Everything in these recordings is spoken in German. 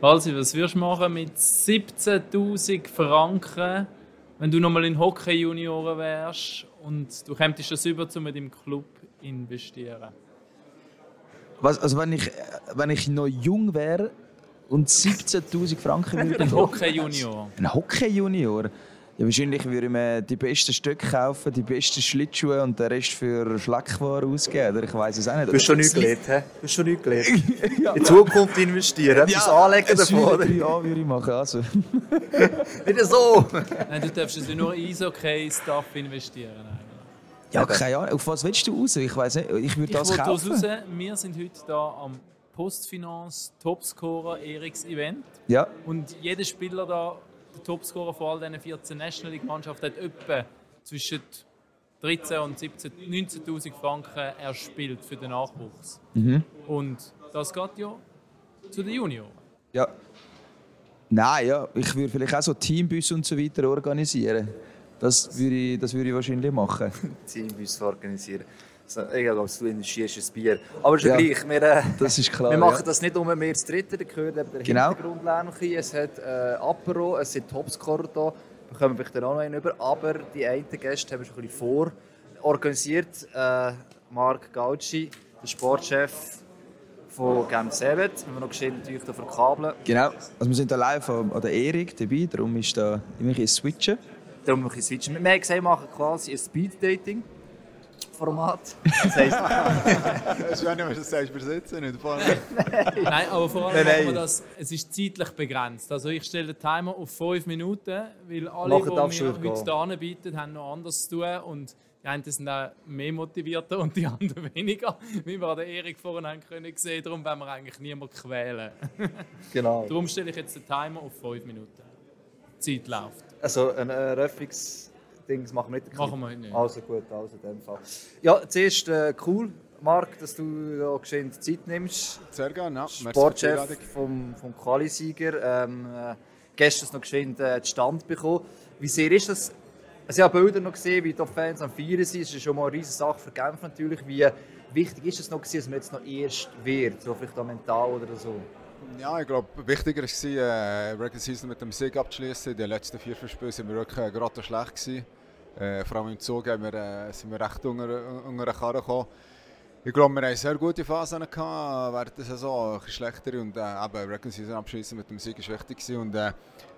Walsi, was würdest du machen mit 17'000 Franken, wenn du nochmal in Hockey-Junioren wärst und du kämpfst das über, um mit dem Club investieren? Was, also wenn ich, wenn ich noch jung wäre und 17'000 Franken würde... Ein Hockey-Junior. Ein Hockey-Junior? Ja, wahrscheinlich würde ich mir die besten Stücke kaufen, die besten Schlittschuhe und den Rest für Schlackware ausgeben. Oder ich weiß es auch nicht. Du hast schon nichts gelernt, hä? Du hast schon nichts gelernt. In Zukunft investieren, etwas ja, anlegen davon. Ja, würde ich machen, also. Wieder so! Nein, du darfst also nur Eishockey-Stuff investieren. Ja, keine Ahnung. Auf was willst du raus? Ich weiß nicht. Ich würde das kaufen. Raus. Wir sind heute hier am Postfinance Topscorer Eriks Event. Ja. Und jeder Spieler da der Topscorer von all diesen 14 National League-Mannschaften hat etwa zwischen 13 und 19.000 Franken erspielt für den Nachwuchs. Mhm. Und das geht ja zu den Junioren. Ja. Nein, ja, ich würde vielleicht auch so Teambus und so weiter organisieren. Das würde ich, das würde ich wahrscheinlich machen. Teambus organisieren. Ich glaube, du investierst ein Bier. Aber ist ja, gleich. Wir, äh, das ist klar, wir machen ja. das nicht um mehr das Dritte, da gehört eben der genau. Hintergrund Es hat äh, Apero, es sind Topscorer da. Da kommen wir vielleicht auch noch einen über. Aber die einen Gäste haben schon ein bisschen vor organisiert. Äh, Marc Gauci, der Sportchef von Game 7. Wir haben noch geschehen, natürlich da verkabeln. Genau. Also wir sind da live an der Erik dabei, darum ist da immer ein switchen. Darum ein switchen. Wir haben gesagt, wir machen quasi ein Speed-Dating. Format. Das heisst. das ist ja nicht, was du sagst, übersetzen nicht. nein. nein, aber vor allem nein, nein. Das, es ist zeitlich begrenzt. Also ich stelle den Timer auf 5 Minuten, weil alle, die mir heute hier anbieten, haben noch anders zu tun. Und die einen sind auch mehr motivierter und die anderen weniger, wie wir an der Erik vorhin haben können sehen. Darum wollen wir eigentlich niemanden quälen. genau. Darum stelle ich jetzt den Timer auf 5 Minuten. Die Zeit läuft. Also ein Eröffnungs... Dings machen wir nicht. Machen wir nicht. Also gut, also in dem Fall. Ja, zuerst äh, cool, Marc, dass du da geschehen Zeit nimmst. Sehr gerne, ja. Sportchef vom, vom Qualisieger. Ähm, äh, gestern noch geschehen äh, Stand bekommen. Wie sehr ist das? Also ich habe Bilder noch gesehen, wie die Fans am Feiern sind. Das ist schon mal eine riesige Sache für Genf natürlich. Wie wichtig ist es noch, gewesen, dass man jetzt noch erst wird? So vielleicht auch mental oder so? Ja, ich glaube, wichtiger war, äh, Regular Season mit dem Sieg abzuschließen. Die letzten vier, fünf Spiele waren wir wirklich äh, gerade schlecht. Gewesen. Äh, vor allem im Zug wir, äh, sind wir recht unter, unter den Karren gekommen. Ich glaube, wir hatten sehr gute Phasen gehabt, während der Saison, ein bisschen schlechter und äh, eben Regular Season abschließen mit dem Sieg war wichtig gewesen. und äh,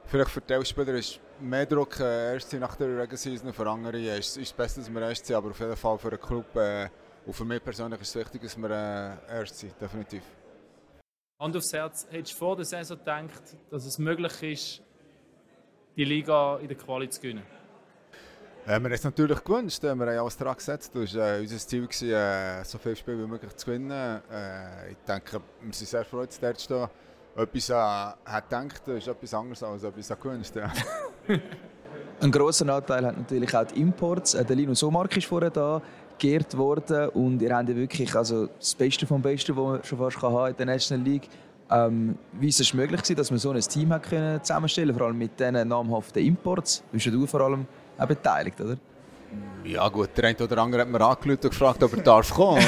vielleicht für die Spieler ist mehr Druck äh, erst nach der Regular Season, für andere ist es besser, dass wir erst sind, aber auf jeden Fall für den Club äh, und für mich persönlich ist es wichtig, dass wir äh, erst sind, definitiv. Hand aufs Herz, hättest du vor der Saison gedacht, dass es möglich ist, die Liga in der Quali zu gewinnen? Äh, wir haben es natürlich gewünscht, wir haben alles daran gesetzt. Das war äh, unser Ziel, gewesen, äh, so viele Spiele wie möglich zu gewinnen. Äh, ich denke, wir sind sehr froh, dass der da etwas äh, hat gedacht, ist etwas anderes als etwas gewünscht. Ja. Ein grosser Anteil hat natürlich auch die Imports. Äh, der Linus Omark ist vorher da geehrt worden und ihr habt ja wirklich also das Beste vom Besten, was man schon fast haben in der National League. Ähm, wie ist es möglich gewesen, dass man so ein Team hat können zusammenstellen vor allem mit diesen namhaften Imports? Bist du vor allem auch beteiligt, oder? Ja gut, der eine oder andere hat mir angerufen und gefragt, ob er darf kommen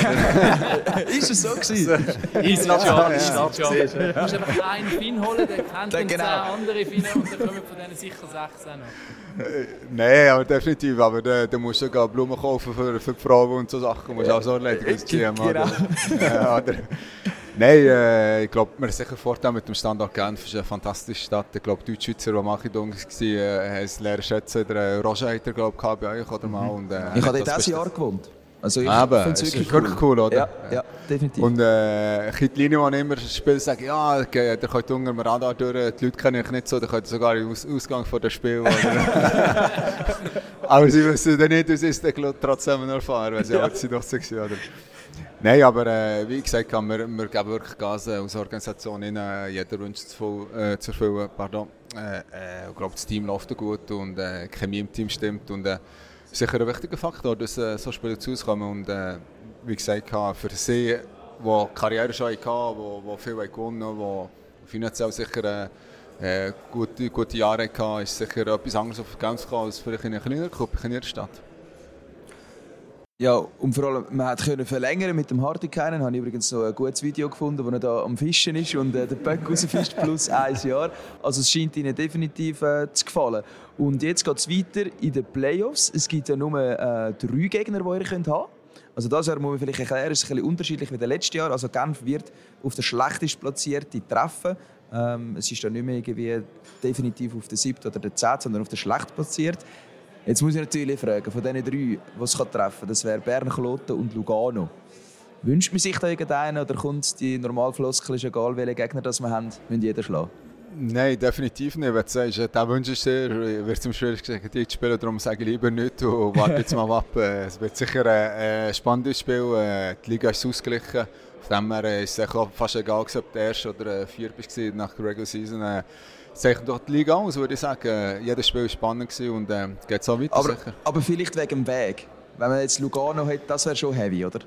Ist es so gewesen? Easy Job, easy Job. Du musst einfach einen Finn holen, der kennt dann genau. zehn andere Finnen und dann kommen von denen sicher sechs auch noch. Nein, aber definitiv. Aber da, da musst du Blumen kaufen für, für die Frauen und so Sachen. Du musst auch so erledigen. Genau. Ja, oder, Nein, äh, ich glaube, wir haben sicher Vorteil mit dem Standort Genf. Es ist eine fantastische Stadt. Ich glaube, die Deutschschweizer, die Machidung waren, äh, haben es lernen schätzen. Der äh, Roger hat er, glaube ich, bei euch oder mal. Und, äh, ich habe dort dieses Jahr gewohnt. Also ich finde es wirklich, wirklich cool. oder? Ja, ja definitiv. Und äh, die Linie, die immer spielt, sagen, ja, der könnt unter dem Radar durch, die Leute kennen ich nicht so, der könnt sogar im Aus Ausgang von dem Spiel. Aber sie wissen dann nicht, was ist, trotzdem erfahren, weil sie ja. doch so waren. Nein, aber äh, wie gesagt, wir, wir geben wirklich Gas äh, als Organisation in, äh, jeder Wunsch zu, äh, zu erfüllen. Pardon. Äh, äh, ich glaube, das Team läuft gut und äh, die Chemie im Team stimmt. Und, äh, sicher ein wichtiger Faktor, dass äh, so Spieler zu uns kommen. Und äh, wie gesagt, für sie, die Karriere schon hatten, die, die viel gewonnen haben, die finanziell sicher äh, gute, gute Jahre hatten, ist sicher etwas anderes auf die Gänse als vielleicht in einer kleineren Gruppe in ihrer Stadt. Ja, und vor allem, man konnte verlängern mit dem Hartikainen. Ich habe übrigens so ein gutes Video gefunden, wo er da am Fischen ist und äh, den Böck rausfischt, plus ein Jahr. Also es scheint ihnen definitiv äh, zu gefallen. Und jetzt geht es weiter in den Playoffs. Es gibt ja nur äh, drei Gegner, die ihr könnt haben also das muss man vielleicht erklären, ist ein bisschen unterschiedlich wie das letzte Jahr. Also Genf wird auf der schlechtest platzierte treffen. Ähm, es ist dann nicht mehr irgendwie definitiv auf der siebten oder der zehnten, sondern auf der schlecht platziert. Jetzt muss ich natürlich fragen, von diesen drei, die es treffen kann, das wäre Bern, Kloten und Lugano. Wünscht man sich da irgendeinen oder kommt die Normalfloskel, ist egal welche Gegner das wir haben, müssen jeder schlagen? Nein, definitiv nicht. Wenn du sagst, der Wunsch ist sehr, wird es im schwierigsten die zu spielen, darum sage ich lieber nicht und warte jetzt mal ab. Äh, es wird sicher ein, spannendes Spiel. Äh, die Liga ist ausgeglichen. Von dem her äh, ist es fast egal, ob du der erste oder vierte war nach der Regular Season zeichnet doch die Liga aus, würde ich sagen. Jedes Spiel war spannend und äh, geht so weiter. Aber, sicher. aber vielleicht wegen dem Weg. Wenn man jetzt Lugano hat, das wäre schon heavy, oder?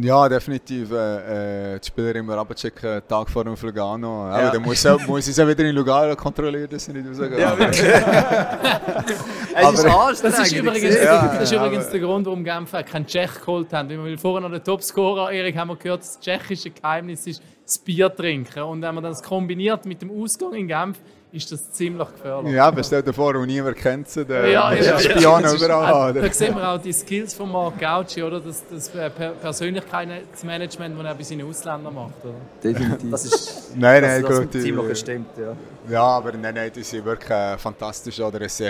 Ja, definitiv. Äh, äh die Spieler immer abchecken, Tag vor dem Lugano. Ja. dann muss, muss ich es wieder in Lugano kontrollieren, dass sie nicht rausgehen. Ja, wirklich. aber, das ist übrigens, ja, das ist übrigens der Grund, warum Genf keinen Tschech geholt haben. Wir vorher noch den Topscorer, Erik, haben wir gehört, das tschechische Geheimnis ist das Bier trinken. Und wenn man das kombiniert mit dem Ausgang in Genf, ist das ziemlich gefährlich. Ja, aber stell dir vor, wo niemand kennt sie, der ja, ja, Spion ja, überall. Da sehen wir auch die Skills von Mark Gauci, oder? Das, das äh, Persönlichkeitsmanagement, das er bei seinen Ausländern macht. Oder? Definitiv. Das ist nein, nein, das, gut, ziemlich stimmt, ja. Ja, aber nein, nein, die sind wirklich äh, fantastisch. Oder? Es,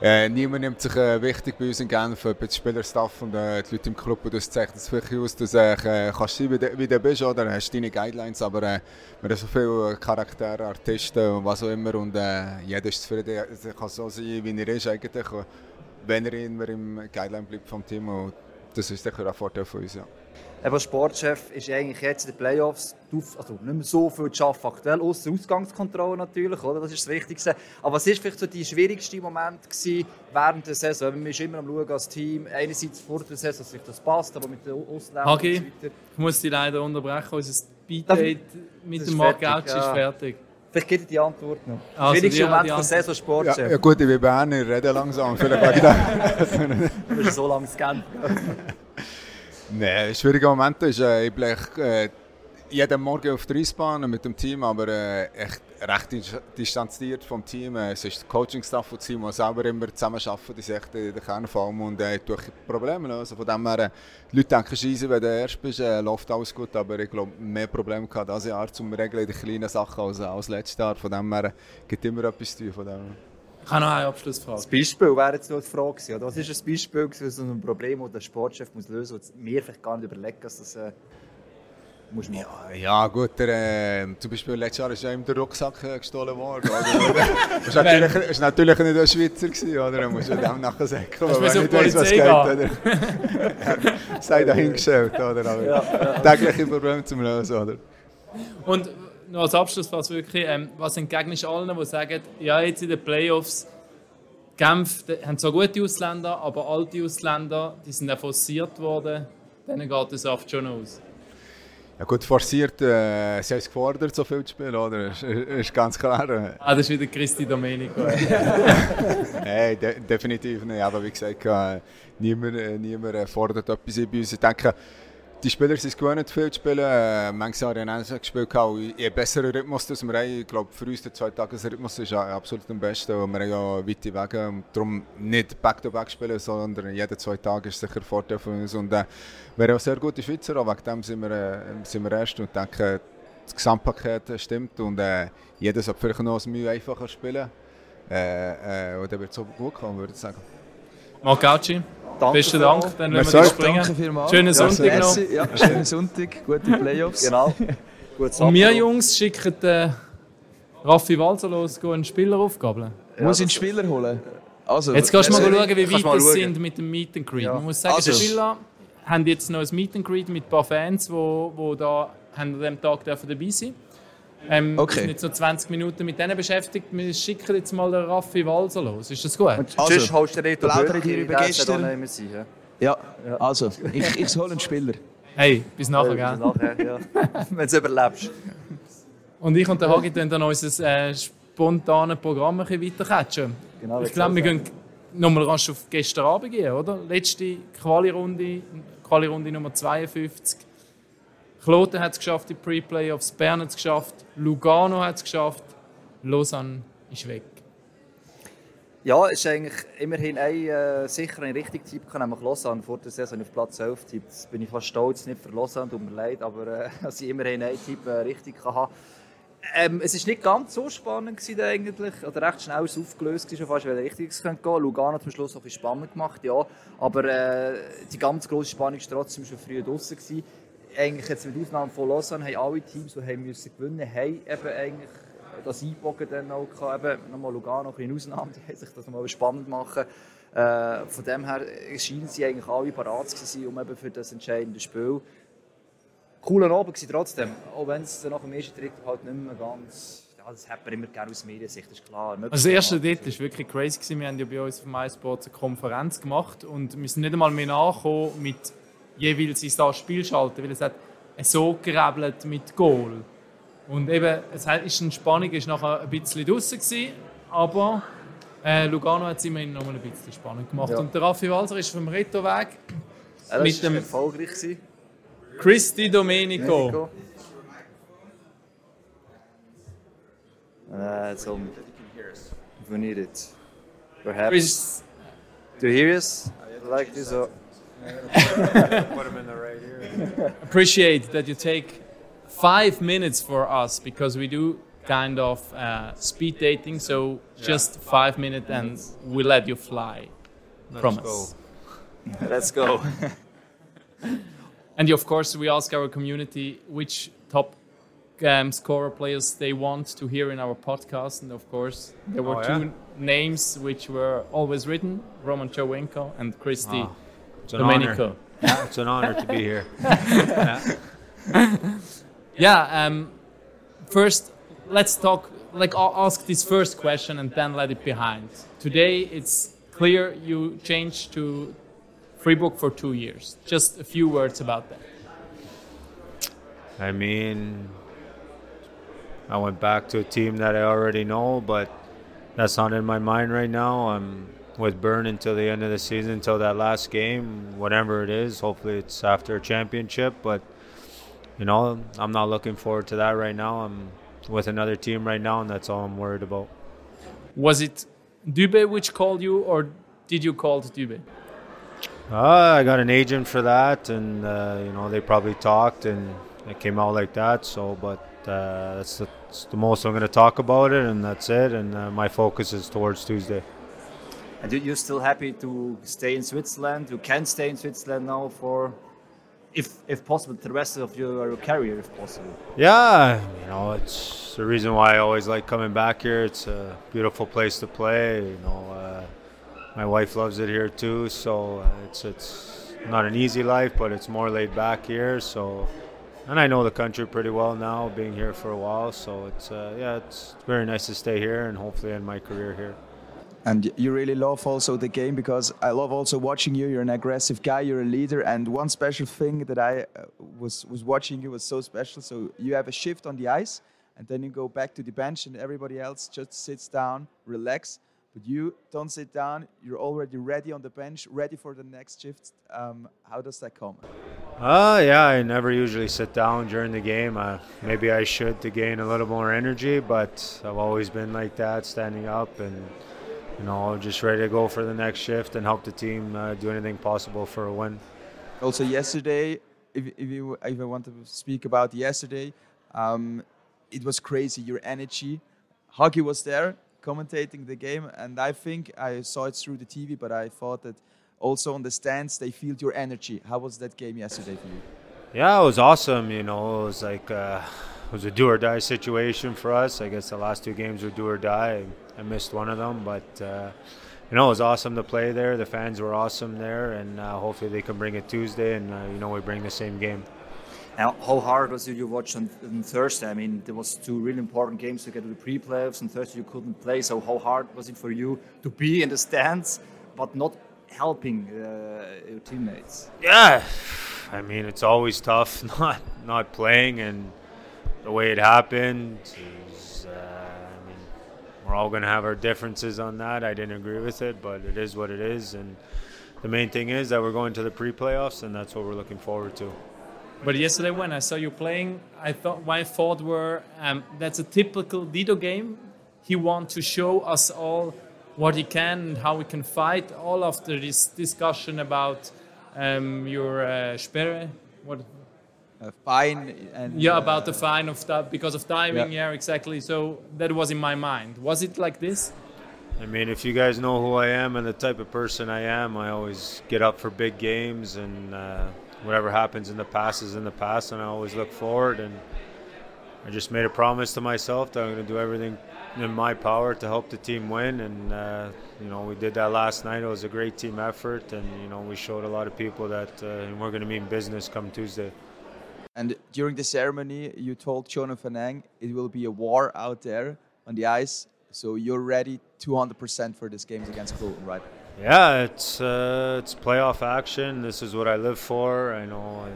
äh, äh, niemand nimmt sich äh, wichtig bei uns in Genf, ob jetzt Spielerstaff und äh, die Leute im Club, und das zeichnet es wirklich aus, dass äh, kannst sein, wie, du, du bist, oder? Hast deine Guidelines, aber äh, wir haben so viele Charaktere, Artisten und was auch immer und äh, jeder ist zufrieden, er kann so sein, wie er ist eigentlich, wenn er immer im Guideline bleibt vom Team und das ist sicher ein Vorteil für uns, ja. Eben Sportchef ist eigentlich jetzt in den Playoffs also nicht mehr so viel zu arbeiten aktuell, außer Ausgangskontrolle natürlich, oder? das ist das Wichtigste. Aber was war vielleicht so die schwierigste Moment während der Saison? Man ist immer am schauen als Team, einerseits vor der Saison, dass sich das passt, aber mit den Ausländern Hagi, ich muss dich leider unterbrechen, unser Speeddate mit dem Marc Gauci ja. ist fertig. Vielleicht gibt die Antwort noch. Also, Schwierigste Moment von Saison Sportchef. Ja, ja gut, ich bin Berner, rede langsam, vielleicht wegen Du bist so lange gescannt. Nein, ein schwieriger Moment ist, äh, ich bin äh, jeden Morgen auf der Eisbahn mit dem Team, aber äh, echt recht distanziert vom Team. Äh, es ist der Coaching-Staff und Team, die selber immer zusammen arbeiten, die sind echt in der Kernform und äh, durch Probleme. Also von dem her, äh, die Leute denken, scheisse, wenn du erst bist, äh, läuft alles gut, aber ich glaube, mehr Probleme gehabt dieses Jahr zum Regeln in den kleinen Sachen als, als letztes Jahr. Von dem her äh, gibt immer etwas zu tun. Ich habe noch eine Abschlussfrage. Das Beispiel wäre jetzt noch die Frage gewesen. Was ist ein Beispiel für so ein Problem, das der Sportchef muss lösen muss, das mir vielleicht gar nicht überlegen, dass das äh? Ja, ja gut, der, äh, zum Beispiel letztes Jahr ist ja ihm der Rucksack äh, gestohlen worden. das war natürlich, natürlich nicht ein Schweizer, gewesen, oder? Da musst du dem nachher sagen, wenn man nicht weiss, was geht. Oder? Sei dahingestellt, oder? Aber ja, ja. tägliche Probleme zum Lösen, oder? Und noch als Abschluss, was wirklich, ähm, was entgegnest allen, die sagen, ja, jetzt in den Playoffs, Genf haben zwar gute Ausländer, aber alte Ausländer, die sind auch forciert worden, denen geht es oft schon aus. Ja gut, forciert, äh, sie haben es gefordert, so viel zu spielen, oder? Ist, ist ganz klar. Äh. Ah, das ist wieder Christi Domenico. Nein, de definitiv nicht. Aber wie gesagt, äh, niemand, äh, niemand fordert etwas bei uns. Ich denke, die Spieler sind es gewöhnt, viel zu spielen. Äh, manche Jahre haben auch gespielt. Je besserer Rhythmus das wir haben, ich glaube, für uns der zwei Rhythmus ist absolut am besten. Und wir haben ja weite Wege. Und darum nicht Back-to-Back -back spielen, sondern jede zwei Tage ist sicher ein Vorteil für uns. Und äh, wir haben auch sehr gute Schweizer. Auch wegen dem sind wir, äh, sind wir erst. Und denke, das Gesamtpaket stimmt. Und äh, jeder sollte vielleicht noch ein Mühe einfacher spielen. Äh, äh, und dann wird es so gut kommen, würde ich sagen. Marc Gauci. Danke Besten Dank, dann lassen wir springen. Danke vielmals. Schönen Sonntag ja, noch. Ja, schönen Sonntag, gute Playoffs. genau. Und wir Jungs schicken den Raffi Walser los, einen Spieler aufgabeln. Ja, Muss ich einen Spieler holen? Also, jetzt kannst du mal schauen, wie weit wir sind mit dem Meet and Greet. Ja. Man muss sagen, also. die Spieler haben jetzt noch ein Meet and Greet mit ein paar Fans, die, die da an diesem Tag dabei sein dürfen. Ähm, okay. sind jetzt so 20 Minuten mit denen beschäftigt. Wir schicken jetzt mal den Raffi Walser los. Ist das gut? Und also, sonst holst du den Plaudert hier über gestern. Sein, ja? ja, also, ich, ich hole einen Spieler. Hey, bis nachher, gell? Bis nachher, ja. Wenn du überlebst. Und ich und der Hagi dann unser äh, spontanes Programm ein bisschen weitercatchen. Genau, ich glaube, wir gehen nochmal rasch auf gestern Abend gehen, oder? Letzte Quali-Runde, Quali-Runde Nummer 52. Kloten hat es geschafft, die Pre-Playoffs, Bern hat es geschafft, Lugano hat es geschafft, Lausanne ist weg. Ja, es ist eigentlich immerhin ein äh, sicher ein richtiger Tipp, nämlich Lausanne vor der Saison auf Platz 11 tippt. Bin ich fast stolz, nicht für Lausanne, tut mir leid, aber äh, dass ich immerhin einen Tipp äh, richtig kann haben ähm, es war nicht ganz so spannend gewesen, eigentlich, oder recht schnell aufgelöst schon fast, weil richtig gehen könnte. Lugano hat zum Schluss auch ein spannend gemacht, ja. Aber äh, die ganz grosse Spannung war trotzdem schon früh draußen. Eigentlich jetzt mit Ausnahme von Lausanne haben alle Teams, die haben müssen gewinnen, haben eben eigentlich das Einbogen dann auch gehabt. Eben nochmal Lugano ein Ausnahme, die haben sich das nochmal spannend machen. Äh, von dem her scheinen sie eigentlich alle parat zu sein, um eben für das entscheidende Spiel cooler Abend war trotzdem. Auch wenn es nach dem ersten Drittel halt nicht mehr ganz. Ja, das hat man immer gerne aus Mediensicht, ist klar. Also das erste Drittel war wirklich crazy. Wir haben ja bei uns auf MySports eine Konferenz gemacht und wir sind nicht einmal mehr nachgekommen mit jeweils ins das Spiel schalten, weil es hat so gerebelt mit Goal. Und eben, es ist eine Spannung ist nachher ein bisschen draußen gewesen, aber äh, Lugano hat es immerhin noch ein bisschen spannend gemacht. Ja. Und der Raffi Walser ist vom Rettoweg ja, mit dem erfolgreich gewesen. Christy Domenico. Uh, so, if we need it. Perhaps. Chris. Do you hear us? Like this? Or... Appreciate that you take five minutes for us because we do kind of uh, speed dating. So just five minutes and we let you fly. Let's Promise. Go. Let's go. And of course, we ask our community which top um, scorer players they want to hear in our podcast. And of course, there were oh, two yeah? names which were always written Roman Chowenko and Christy oh, Domenico. Yeah, it's an honor to be here. yeah, yeah um, first, let's talk, like, I'll ask this first question and then let it behind. Today, it's clear you changed to Freebook for two years. Just a few words about that. I mean, I went back to a team that I already know, but that's not in my mind right now. I'm with Burn until the end of the season, until that last game, whatever it is. Hopefully, it's after a championship, but you know, I'm not looking forward to that right now. I'm with another team right now, and that's all I'm worried about. Was it Dube which called you, or did you call to Dube? Uh, I got an agent for that, and uh, you know they probably talked, and it came out like that. So, but uh, that's, the, that's, the, most I'm going to talk about it, and that's it. And uh, my focus is towards Tuesday. And you're still happy to stay in Switzerland? You can stay in Switzerland now for, if if possible, the rest of your career, if possible. Yeah, you know it's the reason why I always like coming back here. It's a beautiful place to play. You know uh, my wife loves it here too. So uh, it's it's not an easy life, but it's more laid back here. So, and I know the country pretty well now, being here for a while. So it's uh, yeah, it's very nice to stay here and hopefully end my career here. And you really love also the game because I love also watching you. You're an aggressive guy. You're a leader. And one special thing that I uh, was was watching you was so special. So you have a shift on the ice, and then you go back to the bench, and everybody else just sits down, relax but you don't sit down. You're already ready on the bench, ready for the next shift. Um, how does that come? Uh, yeah, I never usually sit down during the game. Uh, maybe I should to gain a little more energy, but I've always been like that, standing up and you know just ready to go for the next shift and help the team uh, do anything possible for a win. Also, yesterday, if, if you if I want to speak about yesterday, um, it was crazy. Your energy, Huggy was there commentating the game, and I think I saw it through the TV, but I thought that also on the stands they feel your energy. How was that game yesterday for you? Yeah, it was awesome. You know, it was like uh, was a do or die situation for us. I guess the last two games were do or die. I missed one of them, but. Uh, you know, it was awesome to play there. The fans were awesome there, and uh, hopefully they can bring it Tuesday, and uh, you know we bring the same game. Now, how hard was it you watched on, on, Thursday? I mean, there was two really important games to get to the pre-playoffs, and Thursday you couldn't play. So, how hard was it for you to be in the stands but not helping uh, your teammates? Yeah, I mean, it's always tough not not playing, and the way it happened is, uh, I mean, we're all going to have our differences on that. I didn't agree with it, but it is what it is. And the main thing is that we're going to the pre-playoffs, and that's what we're looking forward to. But yesterday when I saw you playing, I thought my thought were um, that's a typical Dido game. He wants to show us all what he can and how we can fight. All after this discussion about um, your uh, Sperre, what uh, fine and yeah about the uh, fine of that because of timing yeah. yeah. exactly so that was in my mind was it like this i mean if you guys know who i am and the type of person i am i always get up for big games and uh, whatever happens in the past is in the past and i always look forward and i just made a promise to myself that i'm going to do everything in my power to help the team win and uh, you know we did that last night it was a great team effort and you know we showed a lot of people that uh, we're going to mean business come tuesday and during the ceremony, you told Jonathan Ang it will be a war out there on the ice. So you're ready 200% for this games against Cologne, right? Yeah, it's uh, it's playoff action. This is what I live for. I know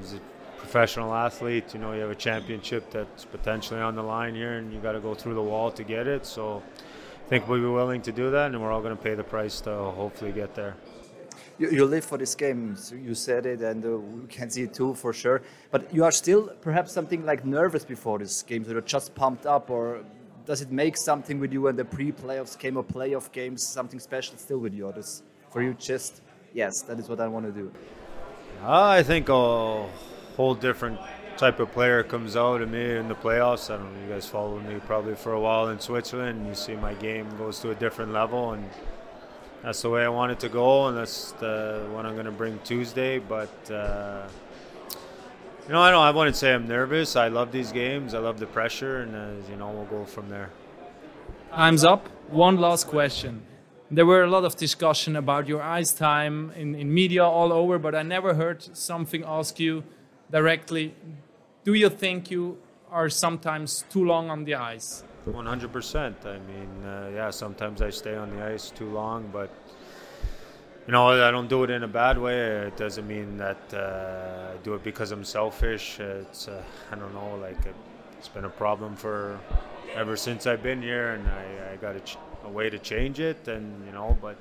as a professional athlete, you know you have a championship that's potentially on the line here, and you got to go through the wall to get it. So I think we'll be willing to do that, and we're all going to pay the price to hopefully get there you, you live for this game. So you said it, and uh, we can see it too for sure. But you are still perhaps something like nervous before this game. So you're just pumped up, or does it make something with you when the pre-playoffs game or playoff games something special still with you? Or does for you just yes, that is what I want to do. Uh, I think a whole different type of player comes out of me in the playoffs. I don't know, you guys followed me probably for a while in Switzerland. You see my game goes to a different level, and that's the way I wanted to go, and that's the one I'm going to bring Tuesday. But uh, you know, I don't. I wouldn't say I'm nervous. I love these games. I love the pressure, and uh, you know, we'll go from there. Time's up. One last question. There were a lot of discussion about your ice time in, in media all over, but I never heard something ask you directly. Do you think you are sometimes too long on the ice? 100%. I mean, uh, yeah, sometimes I stay on the ice too long, but you know, I don't do it in a bad way. It doesn't mean that uh, I do it because I'm selfish. It's, uh, I don't know, like it's been a problem for ever since I've been here, and I, I got a, ch- a way to change it, and you know, but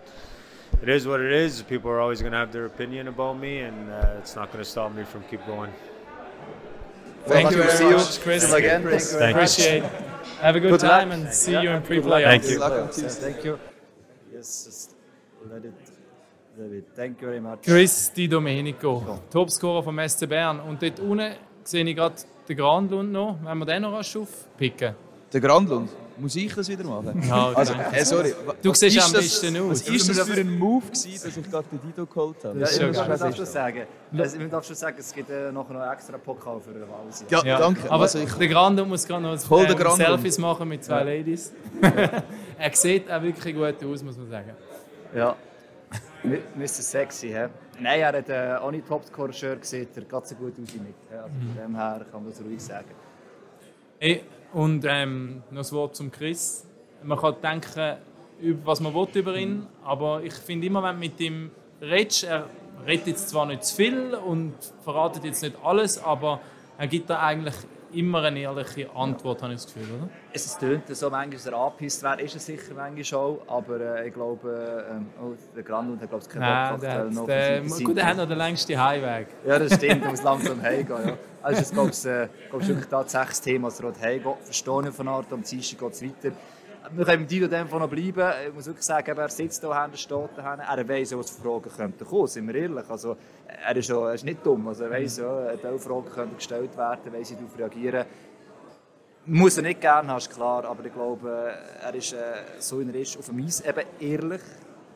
it is what it is. People are always going to have their opinion about me, and uh, it's not going to stop me from keep going. Thank, Thank you very much, Chris. Again. Thank you. Appreciate it. Have a good, good time luck. and see yeah. you in pre-play. Thank you. Thank you. Yes, just let it. Thank you very much. Chris Di Domenico, so. Topscorer vom SC Bern. Und dort unten sehe ich gerade den Grandlund noch. Wenn wir den noch aufpicken. Der Grandlund? Muss ich das wieder machen? Ja, also, äh, sorry. Du siehst am besten aus. Was war das für ein Move, gewesen, dass ich gerade den Dido geholt habe? Ja, ich darf schon sagen. Also, ich darf schon sagen, es gibt äh, nachher noch extra Pokal für alles. Ja, ja, danke. Aber also ich, der Grande muss gerade noch äh, Selfies machen mit zwei ja. Ladies. er sieht auch wirklich gut aus, muss man sagen. Ja. Mr. Sexy, hä? Nein, er hat äh, auch nicht Topscorer-Shirt gesehen, er geht so gut aus mit. Also von dem her kann man das ruhig sagen. Hey, und ähm, noch ein Wort zum Chris. Man kann denken, was man will über ihn, aber ich finde immer, wenn du mit ihm redest, er redet jetzt zwar nicht zu viel und verratet jetzt nicht alles, aber er gibt da eigentlich immer eine ehrliche Antwort, ja. habe ich das Gefühl, oder? Es tönt so, manchmal, dass er angepisst wäre, ist er sicher manchmal auch, aber äh, ich glaube, äh, oh, der Grandund hat glaube ich keinen Bock der, noch der, Gut, er hat noch den längsten Heimweg. Ja, das stimmt, er muss langsam heimgehen, ja. Also es ist, glaube ich, äh, wirklich tatsächlich das Thema, dass er heimgeht. Verstehe von Art, am Dienstag geht es weiter. Wir können mit Dido dem noch bleiben. Ich muss wirklich sagen, er sitzt hier, er steht hier, er weiss, was für Fragen könnten kommen, sind wir ehrlich. Also, er, ist auch, er ist nicht dumm, also, er ja, diese Fragen können gestellt werden, weiss, darauf reagieren. Muss er nicht gerne ist klar, aber ich glaube, er ist äh, so in er ist, auf dem Eis eben ehrlich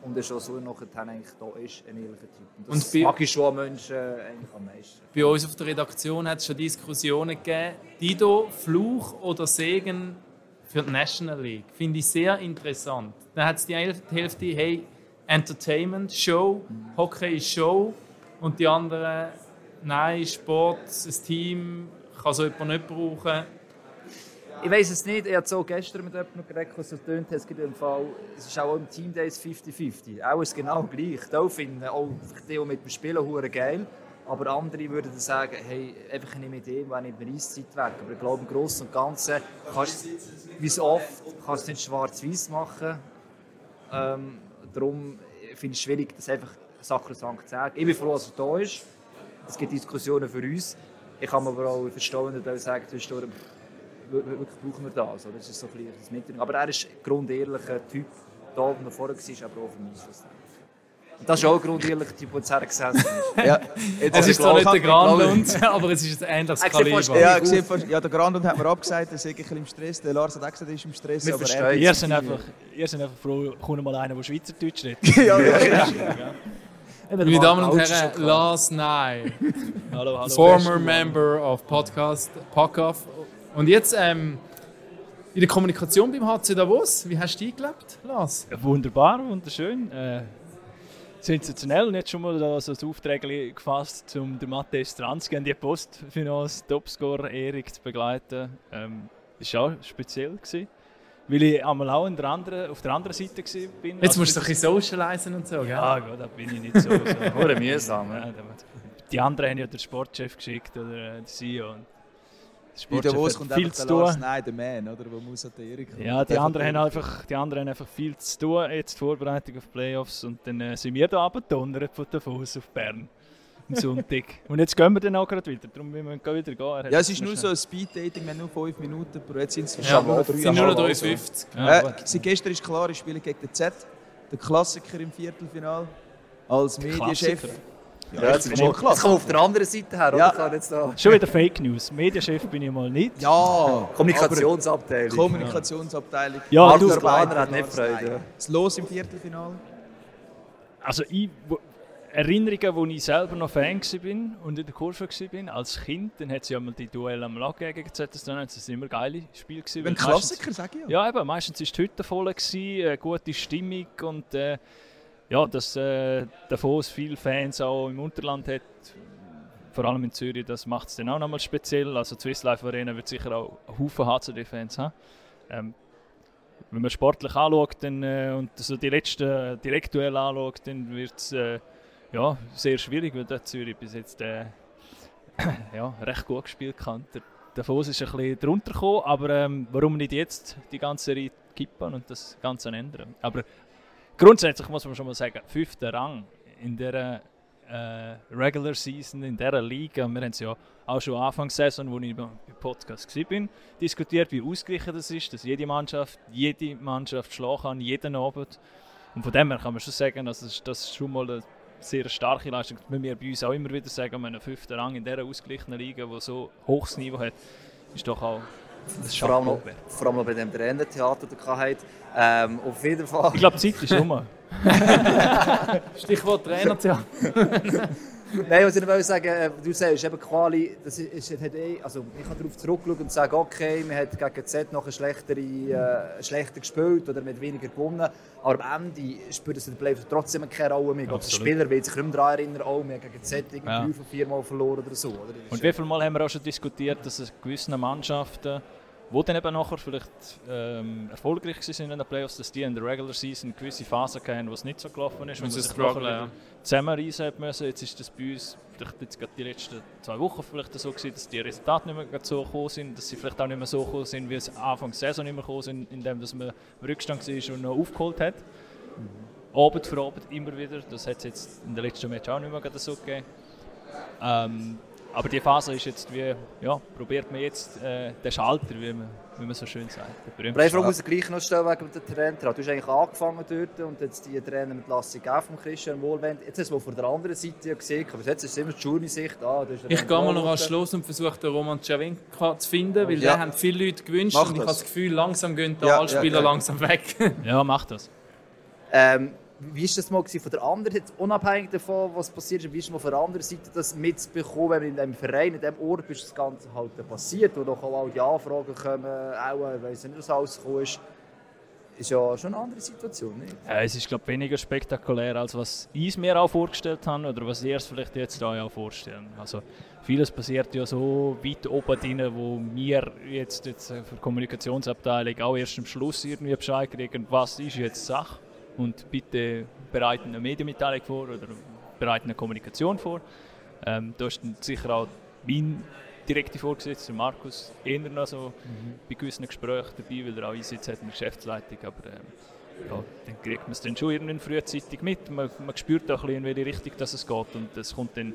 und er ist auch so nachher eigentlich da ist, ein ehrlicher Typ. Und das und bei, mag ich schon Menschen äh, eigentlich am meisten. Bei uns auf der Redaktion hat es schon Diskussionen gegeben, Dido, Fluch oder Segen für die National League. Finde ich sehr interessant. Dann hat es die Hälfte, hey, Entertainment, Show, Hockey ist Show und die andere, nein, Sport, ein Team, kann so jemand nicht brauchen. Ich weiß es nicht, ich habe so gestern mit jemandem geredet, was so tönt, es gibt einen Fall, es ist auch im Team Days 50-50. Auch ist genau gleich. Da finden auch die, die mit dem Spielen geil. Aber andere würden dann sagen, hey, einfach eine Idee, wenn nicht eine Eiszeit weg. Aber ich glaube, im Großen und Ganzen, kannst, wie so oft, kannst du nicht schwarz-weiß machen. Ähm, darum finde ich es schwierig, das einfach sakrosankt zu sagen. Ich bin froh, dass er da ist. Es gibt Diskussionen für uns. Ich kann aber auch verstehen, dass er sagt, wirklich brauchen wir das. Das ist so ein das Mitteilung. Aber er ist ein grundehrlicher Typ, da wo er vorher war, aber auch für mich. Das ist auch ein grundehrlicher Typ, der zusammen gesessen ist. ja. Es ist zwar nicht der Grandlund, aber es ist ein ähnliches Kaliber. Ja, ja, der Grandlund hat mir abgesagt, er ist ein bisschen im Stress. Der Lars hat auch gesagt, er ist im Stress. Wir aber er ihr, seid einfach, ihr seid einfach froh, kommt mal einer, der Schweizerdeutsch redet. ja, ja, ja. Meine Damen und Herren, Lars Nye, hallo, hallo, former member of Podcast Packoff. Und jetzt ähm, in der Kommunikation beim HC Davos, wie hast du eingelebt, Lars? Ja, wunderbar, wunderschön. Äh, sensationell. Und jetzt schon mal da so ein Aufträge gefasst, um den Matthias Stranski an die Post für uns Topscorer Erik zu begleiten. Ähm, das war auch speziell. Gewesen, weil ich einmal auch der anderen, auf der anderen Seite war. Jetzt also musst du ein bisschen socialisen und so, gell? Ja, gut, da bin ich nicht so. so. Oder mühsam. Ja, die anderen haben ja den Sportchef geschickt oder der CEO. Davos kommt viel zu tun. Nein, der Man, oder? Wo muss der Erik Ja, die anderen, haben einfach, die anderen haben einfach viel zu tun, jetzt die Vorbereitung auf Playoffs. Und dann äh, sind wir da abgedonnert von Davos auf Bern. Am Sonntag. und jetzt gehen wir dann auch gerade wieder. Darum müssen wir wieder gehen. Ja, es ist nur so ein Speed-Dating, wir haben nur 5 Minuten, aber jetzt sind es ja, nur noch 53. Ja, äh, seit gestern ist klar, ich spiele gegen den Z, der Klassiker im Viertelfinal. Als Medienchef. Ja, ja jetzt, jetzt, jetzt kommt auf der anderen Seite her, ja. oder? Jetzt da. Schon wieder Fake News. Medienchef bin ich mal nicht. Ja, Kommunikationsabteilung. Kommunikationsabteilung. Ja, Arthur du Planer hat nicht Freude. Das Los im Viertelfinal? Also ich, Erinnerungen, wo ich selber noch Fan war und in der Kurve war, als Kind, dann hat es ja mal die Duelle am Lack gegen ZS, dann das sind immer geile Spiele gewesen. Ein Klassiker, sage ich ja. Ja, eben, meistens war die Hütte voll, gewesen, eine gute Stimmung und äh, ja, dass äh, Davos viele Fans auch im Unterland hat, vor allem in Zürich, das macht es dann auch nochmal speziell. Also die Swiss Life Arena wird sicher auch einen Haufen HCD-Fans haben. Ähm, wenn man sportlich anschaut dann, äh, und so die letzten Direktduelle anschaut, dann wird es äh, ja, sehr schwierig, weil der Zürich bis jetzt äh, ja, recht gut gespielt hat. Der Davos ist ein bisschen drunter gekommen, aber ähm, warum nicht jetzt die ganze Serie kippen und das Ganze ändern? Aber grundsätzlich muss man schon mal sagen, fünfter Rang in der äh, Regular Season, in dieser Liga. Wir haben es ja auch schon Anfang Saison, als ich beim Podcast war, diskutiert, wie ausgeglichen das ist, dass jede Mannschaft jede Mannschaft schlagen kann, jeden Abend. Und von dem her kann man schon sagen, dass das, ist schon mal eine sehr starke Leistung. Das wir bei uns auch immer wieder sagen, wenn ein fünfter Rang in dieser ausgeglichenen Liga, die so hohes Niveau hat, ist doch auch vor allem, vor allem bei dem Trainertheater, das ihr ähm, Auf jeden Fall. Ich glaube, die Zeit ist rum. Stichwort Trainertheater. Nein, was ich noch sagen äh, du sagst eben Quali, das ist, hat eh, also ich kann darauf zurückschauen und sagen, okay, man hat gegen Z noch schlechtere, äh, schlechter gespielt oder mit weniger gewonnen, aber am Ende spielt es in den trotzdem keine Rolle mehr. Der Spieler will sich nicht mehr daran erinnern, oh, wir haben gegen Z irgendwie ja. drei von vier Mal verloren oder so. Oder? Und wie viele Mal haben wir auch schon diskutiert, dass es gewissen Mannschaften die dann eben nachher vielleicht ähm, erfolgreich sind in den Playoffs, dass die in der Regular Season gewisse Phasen hatten, wo es nicht so gelaufen ist. Und sie sich ja. zusammenreisen müssen. Jetzt ist das bei uns vielleicht jetzt gerade die letzten zwei Wochen vielleicht so gewesen, dass die Resultate nicht mehr so gekommen sind, dass sie vielleicht auch nicht mehr so gekommen sind, wie es Anfang der Saison nicht mehr gekommen sind, indem dass man im Rückstand war und noch aufgeholt hat. Mhm. Abend für Abend immer wieder. Das hat es jetzt in den letzten Match auch nicht mehr so gegeben. Ähm, aber die Phase ist jetzt wie, ja, probiert man jetzt äh, den Schalter, wie man, wie man so schön sagt. Aber Frage muss ich gleich noch stellen wegen der Trainer. Du hast eigentlich angefangen dort und jetzt die Trainer mit Lassi Gaff von Christian Wohlwend. Jetzt hast du von der anderen Seite gesehen, aber jetzt ist es immer die Journey-Sicht. Ah, ich gehe mal noch ans Schluss und versuche den Roman Czawinka zu finden, weil ja. den haben viele Leute gewünscht mach und ich habe das Gefühl, langsam gehen die ja, Allspieler ja, langsam weg. ja, mach das. Ähm, wie war das mal von der anderen, jetzt unabhängig davon, was passiert ist, wie ist mal von der anderen Seite das mitzubekommen, wenn in diesem Verein, in diesem Ort bist, das Ganze halt passiert, wo doch auch die Anfragen kommen, auch, ich weiss nicht, was alles gekommen ist, ist ja schon eine andere Situation, nicht? Ja, es ist, glaube weniger spektakulär, als was ich mir auch vorgestellt habe oder was ihr es vielleicht jetzt auch vorstellen. Also, vieles passiert ja so weit oben drin, wo wir jetzt, jetzt für die Kommunikationsabteilung auch erst am Schluss irgendwie Bescheid kriegen, was ist jetzt Sache und bitte bereiten eine Medienmitteilung vor oder bereiten eine Kommunikation vor. Ähm, da ist sicher auch mein direkter Vorgesetzter, Markus, eher noch so mhm. bei gewissen Gesprächen dabei, weil er auch Einsitz hat in der Geschäftsleitung. Aber ähm, ja, dann kriegt man es dann schon irgendwann frühzeitig mit. Man, man spürt auch ein bisschen, in welche Richtung das es geht und das kommt dann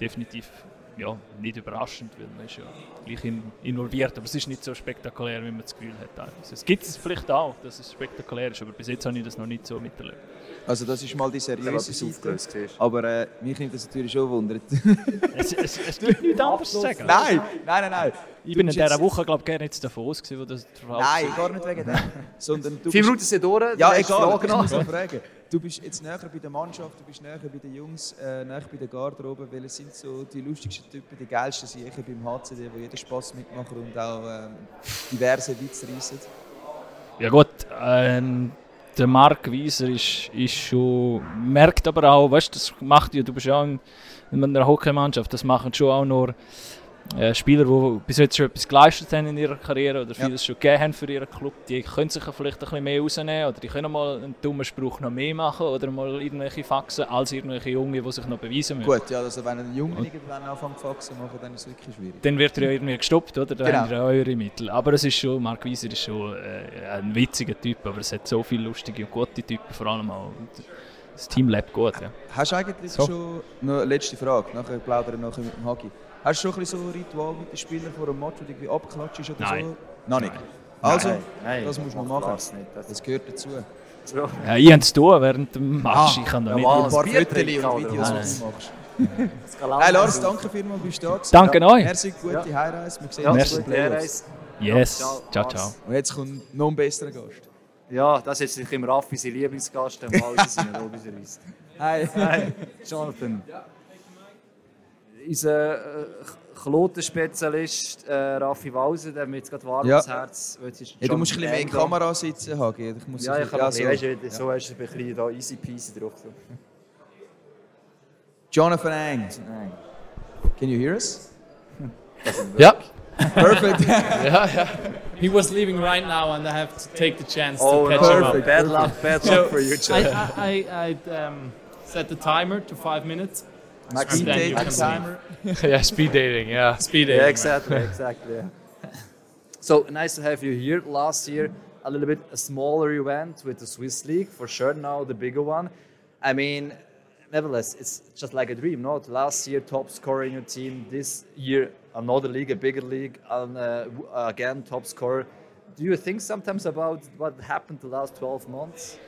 definitiv ja, nicht überraschend, weil man ist ja gleich in, involviert, aber es ist nicht so spektakulär, wie man das Gefühl hat. Also, es gibt es vielleicht auch, dass es spektakulär ist, aber bis jetzt habe ich das noch nicht so miterlebt. Also das ist mal die seriöse Seite, aber äh, mich nimmt das natürlich schon Wunder. es, es, es gibt nichts anderes zu sagen. Nein, nein, nein, nein. Ich bin in dieser Woche, glaube ich, gerne jetzt davon aus, wo das Nein, gar nicht wegen dem. Sondern du Vier Minuten sind durch. Ja, egal, fragen. Du bist jetzt näher bei der Mannschaft, du bist näher bei den Jungs, äh, näher bei der Garderobe. Welche sind so die lustigsten Typen, die geilsten sicher beim HCD, wo jeder Spaß mitmachen und auch ähm, diverse Witze reissen? Ja gut, ähm, der Mark Wieser ist, ist schon, merkt aber auch, weißt du, das macht ja, du bist ja in, in einer Hockeymannschaft, das machen schon auch nur äh, Spieler, die bis jetzt schon etwas geleistet haben in ihrer Karriere oder vieles ja. schon gegeben haben für ihren Club, die können sich vielleicht ein bisschen mehr rausnehmen oder die können mal einen dummen Spruch noch mehr machen oder mal irgendwelche Faxen als irgendwelche Junge, die sich noch beweisen müssen. Gut, ja, also wenn ein Junge irgendwann anfängt Faxen machen, dann ist es wirklich schwierig. Dann wird er ja irgendwie gestoppt, oder? Da genau. haben wir auch eure Mittel. Aber es ist schon, Mark Wieser ist schon äh, ein witziger Typ, aber es hat so viele lustige und gute Typen, vor allem auch. Das Team lebt gut, ja. Hast du eigentlich so. schon, noch eine letzte Frage, nachher plaudern wir nachher mit dem Hagi. Hast du schon ein, so ein Ritual mit den Spielern vor einem Match, wo du irgendwie abklatschst oder Nein. so? Noch nicht? Also, Nein. das musst du machen. Das, das, das gehört dazu. So. Ja, ich habe es tun während dem Match. Ah, ich kann da nicht. Ein paar Fotos und Videos, die du machst. hey Lars, danke vielmals, bist du da Danke ja. euch. Merci, gute ja. Heimreise. Wir sehen ja, uns in Playoffs. Yes, ciao, ciao. Und jetzt kommt noch ein besserer Gast. Ja, das ist sicher im Raffi sein Lieblingsgast, der mal sein, logischerweise. Hi. Hi, Jonathan. Unser äh, Klotenspezialist äh, Raffi Walser, der mir jetzt gerade warm ja. ins Herz. Ja, du musst ein bisschen mehr in die Kamera sitzen, Hagi. Ich muss ja, ich kann ja, so, weißt, ja. so hast du ein bisschen da easy peasy drauf. So. Jonathan Ang. Can you hear us? yeah. Perfect. yeah, yeah. He was leaving right now, and I have to take the chance oh, to catch no. him up. Bad luck, bad luck for you, I, I, I, I um, set the timer to five minutes. Max speed dating timer. yeah, speed dating. Yeah, speed dating. Yeah, exactly, exactly. Yeah. So nice to have you here. Last year, a little bit a smaller event with the Swiss League. For sure, now the bigger one. I mean, nevertheless, it's just like a dream. Not last year top scorer in your team. This year another league, a bigger league, and uh, again top scorer. Do you think sometimes about what happened the last twelve months?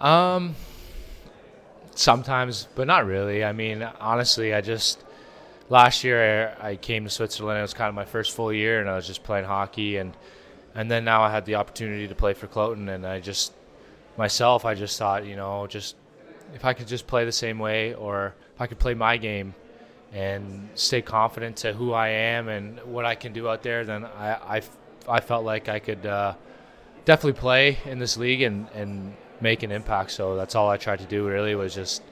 Um, sometimes, but not really. I mean, honestly, I just last year I, I came to Switzerland. It was kind of my first full year, and I was just playing hockey, and and then now I had the opportunity to play for Cloton, and I just myself, I just thought, you know, just if I could just play the same way, or if I could play my game and stay confident to who I am and what I can do out there, then I I, I felt like I could uh, definitely play in this league and and make an impact. So that's all I tried to do. Really was just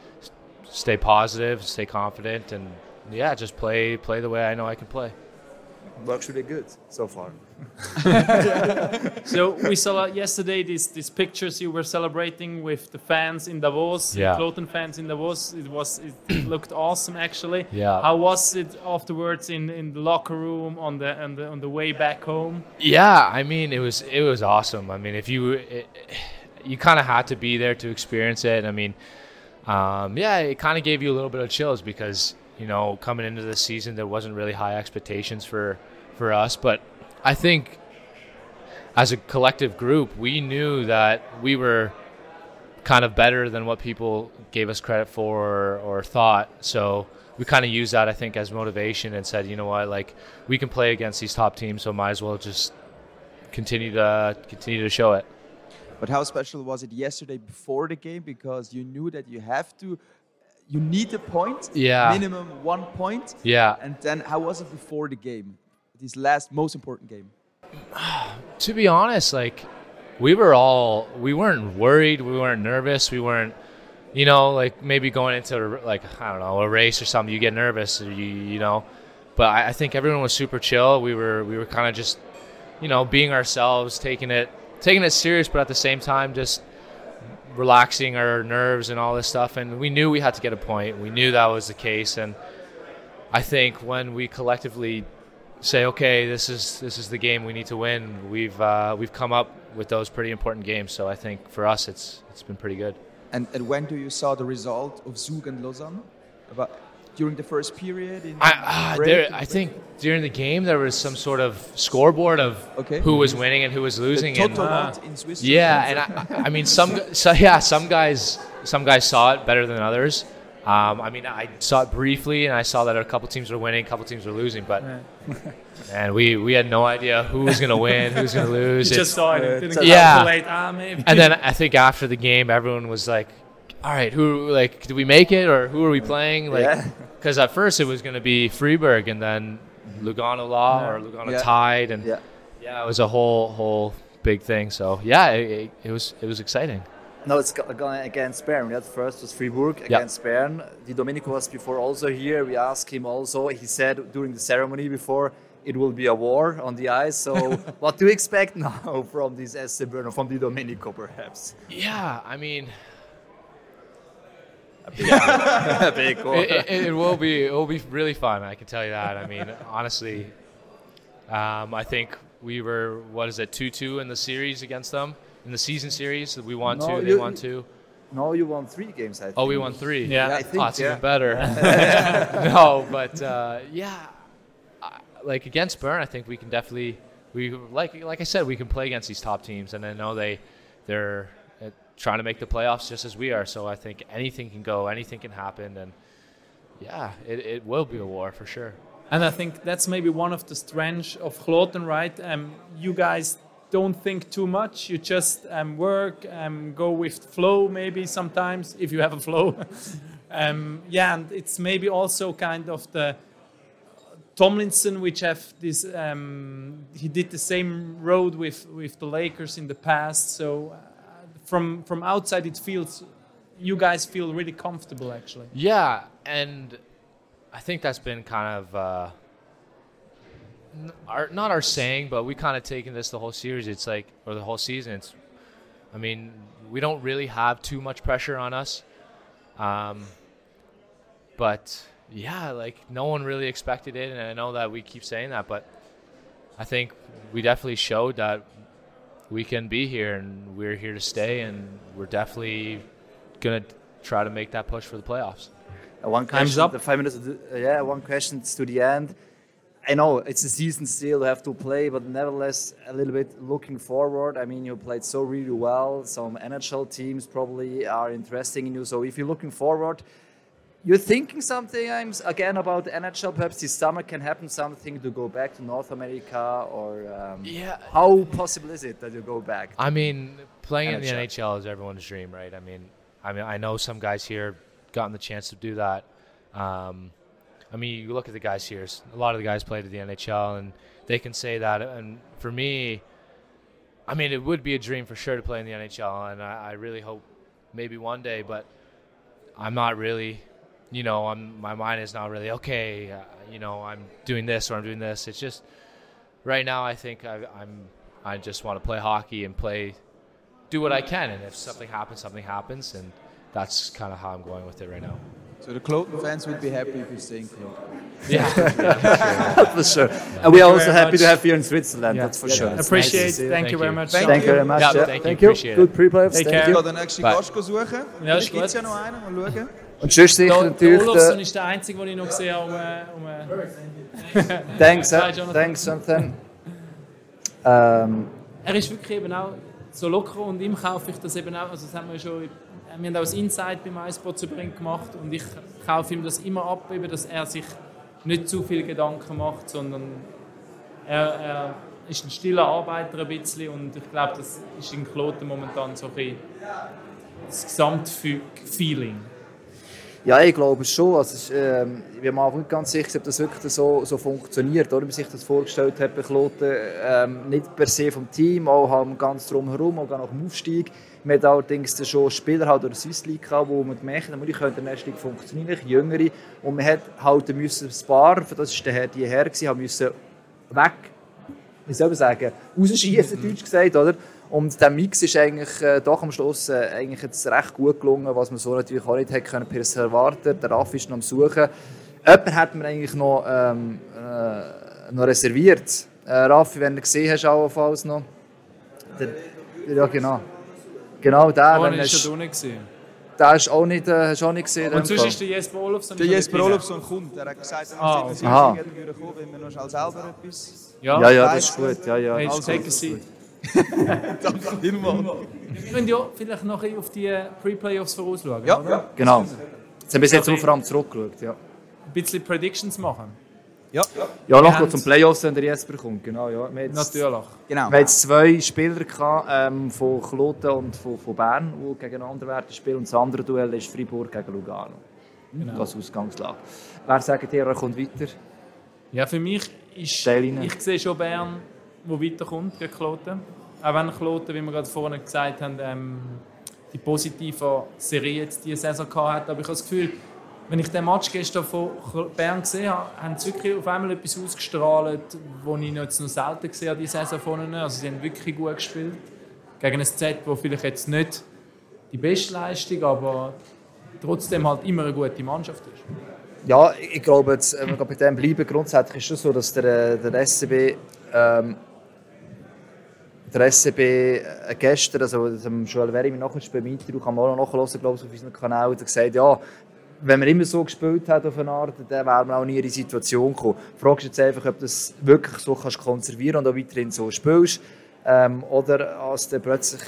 stay positive, stay confident, and yeah, just play play the way I know I can play. Works really good so far. so we saw yesterday these these pictures you were celebrating with the fans in Davos, yeah. Cloton fans in Davos. It was it looked awesome actually. Yeah. How was it afterwards in, in the locker room on the on the on the way back home? Yeah, I mean it was it was awesome. I mean if you. It, you kind of had to be there to experience it. I mean, um, yeah, it kind of gave you a little bit of chills because you know coming into the season there wasn't really high expectations for for us, but I think as a collective group we knew that we were kind of better than what people gave us credit for or, or thought. So we kind of used that I think as motivation and said, you know what, like we can play against these top teams, so might as well just continue to continue to show it. But how special was it yesterday before the game because you knew that you have to you need a point, yeah, minimum one point, yeah. And then how was it before the game, this last most important game? to be honest, like we were all we weren't worried, we weren't nervous, we weren't, you know, like maybe going into like I don't know a race or something, you get nervous, you you know, but I, I think everyone was super chill. We were we were kind of just, you know, being ourselves, taking it taking it serious, but at the same time, just relaxing our nerves and all this stuff. And we knew we had to get a point. We knew that was the case, and I think when we collectively say, okay, this is this is the game we need to win, we've uh, we've come up with those pretty important games. So I think for us, it's it's been pretty good. And, and when do you saw the result of Zug and Lausanne? About during the first period? I, uh, there, I think during the game there was some sort of scoreboard of okay. who was winning and who was losing. The and, uh, in Swiss. Yeah, and I, I mean some, so yeah, some guys, some guys saw it better than others. Um, I mean, I saw it briefly, and I saw that a couple teams were winning, a couple teams were losing, but and we we had no idea who was going to win, who was going to lose. You just saw it, didn't yeah. calculate. Ah, maybe. And then I think after the game, everyone was like, "All right, who like did we make it, or who are we playing?" Like, because at first it was going to be Freiburg, and then Lugano Law yeah. or Lugano yeah. tied, and yeah. yeah, it was a whole whole big thing. So yeah, it, it was it was exciting. No, it's going against Bern. Yeah, first was Fribourg against yep. Bern. Di Domenico was before also here. We asked him also. He said during the ceremony before it will be a war on the ice. So, what do you expect now from this SC Bern, from Di Domenico, perhaps? Yeah, I mean, a big, a big it, it, it, will be. It will be really fun. I can tell you that. I mean, honestly, um, I think we were what is it two two in the series against them in the season series. We won no, two, they won two. No, you won three games. I think. Oh, we won three. Yeah, yeah I think, oh, it's yeah. even better. no, but uh, yeah, like against Bern, I think we can definitely we like like I said, we can play against these top teams, and I know they they're trying to make the playoffs just as we are. So I think anything can go, anything can happen, and yeah, it, it will be a war for sure. And I think that's maybe one of the strengths of Kloten, right? Um, you guys don't think too much. You just um, work, um, go with flow maybe sometimes if you have a flow. um, yeah, and it's maybe also kind of the Tomlinson, which have this. Um, he did the same road with with the Lakers in the past. So uh, from from outside, it feels you guys feel really comfortable actually. Yeah, and I think that's been kind of. Uh, our not our saying, but we kind of taken this the whole series. It's like or the whole season. It's, I mean, we don't really have too much pressure on us, um, but yeah, like no one really expected it, and I know that we keep saying that, but I think we definitely showed that we can be here and we're here to stay, and we're definitely gonna try to make that push for the playoffs. Uh, one question, Time's up. The five minutes. Uh, yeah, one question to the end. I know it's a season still, you have to play, but nevertheless, a little bit looking forward. I mean, you played so really well. Some NHL teams probably are interesting in you. So if you're looking forward, you're thinking something again about the NHL. Perhaps this summer can happen something to go back to North America, or um, yeah, how possible is it that you go back? I mean, playing NHL. in the NHL is everyone's dream, right? I mean, I mean, I know some guys here gotten the chance to do that. Um, I mean, you look at the guys here. A lot of the guys played at the NHL, and they can say that. And for me, I mean, it would be a dream for sure to play in the NHL, and I, I really hope maybe one day. But I'm not really, you know, I'm my mind is not really okay. Uh, you know, I'm doing this or I'm doing this. It's just right now. I think I, I'm. I just want to play hockey and play, do what I can, and if something happens, something happens, and that's kind of how I'm going with it right now. So the Kloten fans would be happy if you stay in Kloten. Yeah, for sure. And we are also happy much. to have you in Switzerland. Yeah. That's for yeah, sure. Appreciate. Nice thank, thank, you very much. Thank, thank you very much. Yeah, thank, thank you. you. Good pre-playoffs. Thank you. Ich den nächsten Gast suchen. Ja, ist gut. ja noch einen. Mal schauen. Und sonst sicher der, natürlich... Der Olofsson ist der Einzige, den ich noch gesehen habe. Um, um, thanks, thanks, Jonathan. Ähm, er ist wirklich eben auch so locker und ihm kaufe ich das eben auch. Also das haben wir schon wir haben auch das Insight beim iSpot zu bringen gemacht und ich kaufe ihm das immer ab, eben, dass er sich nicht zu viel Gedanken macht, sondern er, er ist ein stiller Arbeiter ein bisschen und ich glaube, das ist in Kloten momentan so ein bisschen das Gesamtfeeling. Ja, ich glaube schon. Also, ist, ähm, ich bin mir nicht ganz sicher, ob das wirklich so, so funktioniert, oder wie sich das vorgestellt hat bei Kloten. Ähm, nicht per se vom Team, auch ganz drumherum, auch nach dem Aufstieg. Wir hatten allerdings schon Spieler halt der Swiss League gehabt, wo man gemerkt hat, die können in der League funktionieren, jüngere. Und man hat halt müssen ein paar, das war der Herr die Herr, haben müssen weg, wie soll man sagen, rausschießen, deutsch gesagt, oder? Und der Mix ist eigentlich äh, doch am Schluss äh, eigentlich jetzt recht gut gelungen, was man so natürlich auch nicht hätte können per se erwarten. Der Raff ist noch am Suchen. Jemand hat mir eigentlich noch, ähm, äh, noch reserviert. Äh, Raffi, wenn du gesehen hast, allenfalls noch. Der, ja, genau. Genau der. Oh, wenn ist ja nicht gesehen. Der ist auch nicht, äh, hast auch nicht gesehen. Und sonst ist der Jesper Olofsson. Der Jesper Olofsson kommt. Er hat gesagt, er ah, okay. Aha. würde kommen, wenn wir noch selber etwas... Ja, ja, ja das ist gut. Ja, ja. Also, also, Danke vielmals. Wir können ja vielleicht noch auf die Pre-Playoffs vorausschauen, ja, ja, genau. Jetzt haben wir jetzt vor allem zurückgeschaut, ja. Ein bisschen Predictions machen. Ja, ja noch zum Playoffs, wenn der Jesper kommt. Genau, ja. Natürlich. Genau. Wir hatten zwei Spieler gehabt, ähm, von Kloten und von, von Bern, die gegeneinander werden spielen. Und das andere Duell ist Fribourg gegen Lugano. Genau. Das Ausgangslage. Wer sagt ihr, er kommt weiter? Ja, für mich ist... Ich sehe schon Bern, der weiterkommt gegen Kloten. Auch wenn Kloten, wie wir gerade vorhin gesagt haben, ähm, die positive Serie jetzt diese Saison hatte. Aber ich habe das Gefühl, wenn ich den Match gestern von Bern gesehen habe, haben sie wirklich auf einmal etwas ausgestrahlt, was ich jetzt noch selten gesehen habe, diese Saison von ihnen. Also sie haben wirklich gut gespielt. Gegen ein Z, wo vielleicht jetzt nicht die beste Leistung, aber trotzdem halt immer eine gute Mannschaft ist. Ja, ich glaube, jetzt, wenn wir bei dem bleiben, grundsätzlich ist es so, dass der, der SCB ähm, der SCB äh, gestern, also dem Joel Verimi nachher beim Interview, kann man auch noch nachhören, glaube ich, auf unserem Kanal, hat gesagt, ja, wenn man immer so gespielt hat auf eine Art, dann wäre man auch nie in die Situation gekommen. Ist jetzt einfach, ob du das wirklich so kannst konservieren und auch weiterhin so spielst. Ähm, oder als du plötzlich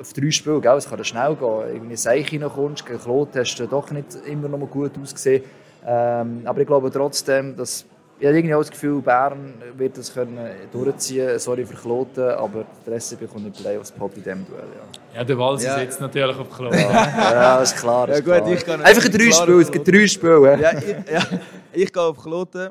auf drei Spiele, gell, es kann schnell gehen, irgendwie Seich reinkommst, gegen Klot hast du doch nicht immer noch mal gut ausgesehen. Ähm, aber ich glaube trotzdem, dass ich habe irgendwie auch das Gefühl, Bern wird das können durchziehen Sorry für Kloten, aber der SCB kommt nicht Playoffs Pop in diesem Duell. Ja, ja der Walsi ja. sitzt natürlich auf Kloten. ja, ist klar. Ist ja, gut, Ich kann Einfach drei Spiele, es gibt drei Spiele. Ja, ich, ja, ich gehe auf Kloten.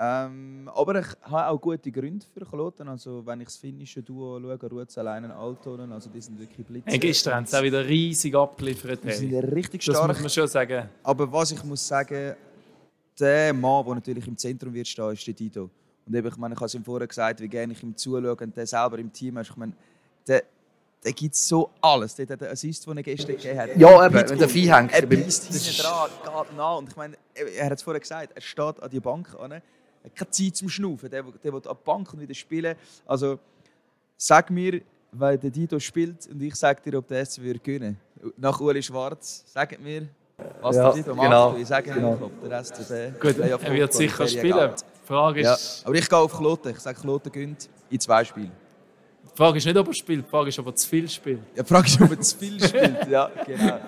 Ähm, aber ich habe auch gute Gründe für Kloten. Also, wenn ich das finnische Duo schaue, Ruth allein Altonen, also die sind wirklich Blitze. Hey, gestern haben sie auch wieder riesig abgeliefert. Die sind richtig stark. Das muss man schon sagen. Aber was ich muss sagen, der Mann, der natürlich im Zentrum wird stehen, ist der Dido. Und eben, ich meine, ich habe es ihm vorher gesagt, wie gerne ich ihm zuschaue und der selber im Team ist. Ich meine, der, der gibt so alles. Der hat den Assist, den er gestern gegeben hat. Ja, eben, wenn der Vieh hängt. Er beißt hinten dran, geht nach. Und ich meine, er hat es vorher gesagt, er steht an die Bank an. Er hat keine Zeit zum Schnaufen. Der, der will an die Bank und wieder spielen. Also, sag mir, weil der Dido spielt und ich sage dir, ob der SC wird gewinnen. Nach Uli Schwarz, sag mir, was ja, der Tito genau. ich sage genau. nicht, ob der SCB... Gut, er wird sicher spielen. Die Frage ist... Ja, aber ich gehe auf Kloten. Ich sage, Kloten gönnt in zwei Spielen. Die Frage ist nicht, ob er spielt, die Frage ist, ob er zu viel spielt. Ja, die Frage ist, ob er zu viel spielt. Ja, genau. genau.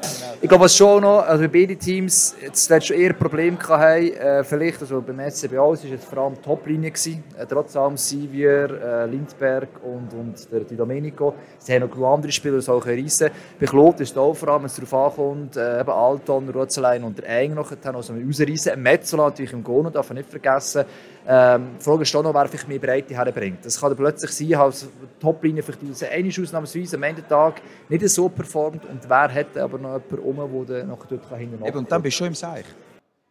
Ich glaube, was schon noch, also bei beiden Teams jetzt schon eher Probleme hatten, äh, vielleicht, also beim SCB aus, war es vor allem die Toplinie gewesen. Äh, trotz allem Sivier, äh, Lindberg und, und der Di Domenico. Sie haben noch andere Spieler, die auch reisen Bei Claude ist es auch vor allem, wenn es darauf ankommt, äh, eben Alton, Rotzelein und der Eng noch, also rausreisen. Metzola natürlich im Gono, darf man nicht vergessen. Ähm, die Frage ist schon noch, wer vielleicht mehr Breite herbringt. Das kann plötzlich sein, als Toplinie vielleicht eine Ausnahmsweise am Ende des Tages nicht so performt und wer hat aber noch jemanden der noch dort hinten Eben, Und dann bist du schon im Seich.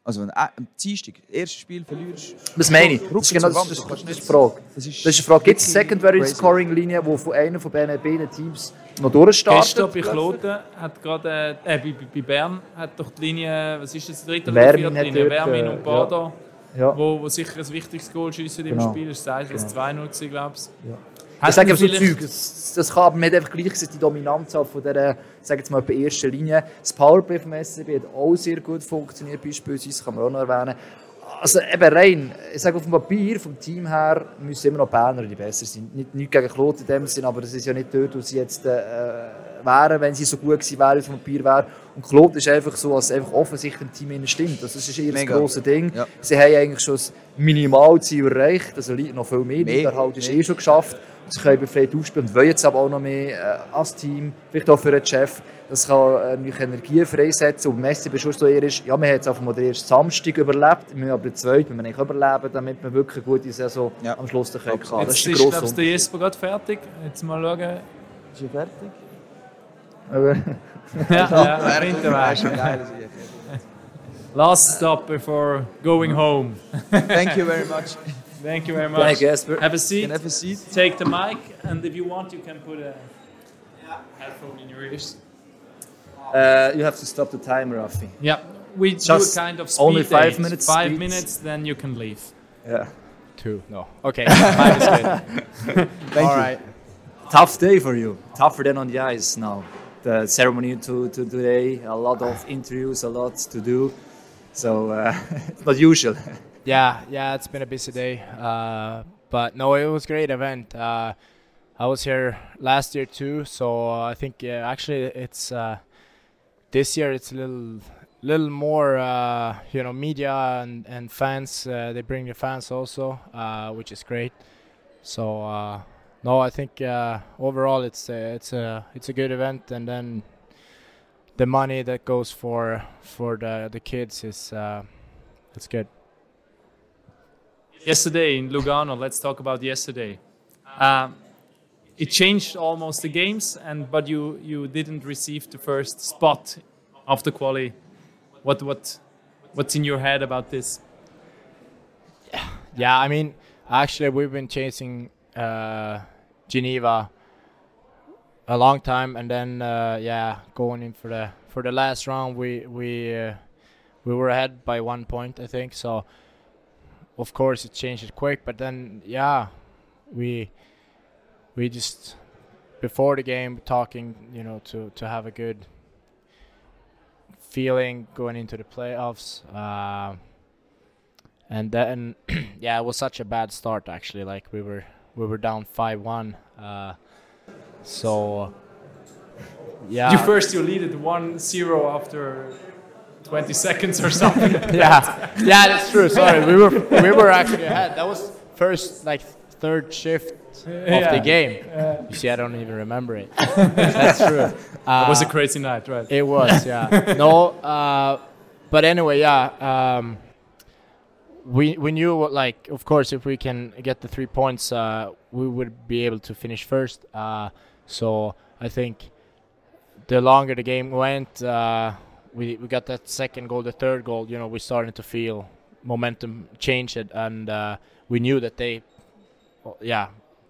Also wenn du am Dienstag erstes Spiel verlierst... Das meine ich. Das ist genau das, das, das, ist die Frage. Das ist, das ist die Frage. Gibt es eine Secondary Scoring Linie, die von einem von beiden Teams noch durchstartet? Gestern bei Kloten hat gerade, äh, bei, bei Bern hat doch die Linie, was ist das, dritte oder vierte Linie? Wärmin und Bader. Ja ja. wo, wo sicher ein wichtiges Goal schiessen im genau. Spiel. Das war genau. 2-0, glaube ich. Ja. Ich sage so Zeug, das, das kann aber nicht einfach gleich die Dominanz von der, sage jetzt mal, bei erster Linie. Das Powerplay vom SCB hat auch sehr gut funktioniert, beispielsweise, kann man auch noch erwähnen. Also eben rein, ich sage auf dem Papier, vom Team her, müssen immer noch Berner die besser sein. Nicht, nicht gegen Claude in dem Sinn, aber das ist ja nicht dort, wo sie jetzt äh, wären, wenn sie so gut gewesen wären, vom Papier wäre. Und Claude ist einfach so, als einfach offensichtlich im Team stimmt. Das ist ihr Mega. grosses Ding. Ja. Sie haben eigentlich schon das Minimalziel erreicht, also noch viel mehr. Der halt ist eh schon geschafft. Sie können befreit ausspielen und wollen jetzt aber auch noch mehr äh, als Team, vielleicht auch für den Chef. Das kann äh, Energie freisetzen. Und Messi Beschluss eher ist, ja, wir haben jetzt einfach mal den ersten Samstag überlebt, wir müssen aber den zweiten wir nicht überleben, damit wir wirklich eine gute Saison ja. am Schluss können. Jetzt das ist, ist glaube der Jesper gerade fertig. Jetzt mal schauen. Ist er fertig? Aber Last stop before going home. Thank you very much. Thank you very much. Thank you, Esper. Have a seat. Have a seat. Take the mic, and if you want, you can put a headphone in your ears. Uh, you have to stop the timer, Rafi. Yeah. we Just do a kind of speed only five date. minutes. Five speeds. minutes, then you can leave. Yeah. Two. No. Okay. five is good. Thank All you. right. Tough day for you. Tougher than on the ice now. The ceremony to, to today. A lot of interviews. A lot to do. So uh, not usual. Yeah. Yeah. It's been a busy day. Uh, but no, it was great event. Uh, I was here last year too, so I think actually it's uh, this year it's a little little more uh, you know media and and fans. Uh, they bring the fans also, which is great. So no, I think overall it's a, it's a it's a good event, and then the money that goes for for the the kids is it's good. Yesterday in Lugano, let's talk about yesterday. Um, it changed almost the games, and but you you didn't receive the first spot of the quali. What what what's in your head about this? Yeah, I mean, actually, we've been chasing uh, Geneva a long time, and then uh, yeah, going in for the for the last round, we we uh, we were ahead by one point, I think. So, of course, it changed quick, but then yeah, we we just before the game talking, you know, to to have a good feeling going into the playoffs. Uh, and then, yeah, it was such a bad start actually. Like we were we were down five one. Uh, so yeah. You first you lead it 1-0 after 20 seconds or something. yeah, yeah, that's true. Sorry, we were we were actually ahead. That was first like third shift yeah. of the game. Yeah. You see, I don't even remember it. That's true. Uh, it was a uh, crazy night, right? It was, yeah. no, uh, but anyway, yeah. Um, we we knew like of course if we can get the three points uh, we would be able to finish first uh, so I think the longer the game went uh, we we got that second goal the third goal you know we started to feel momentum change it and uh, we knew that they yeah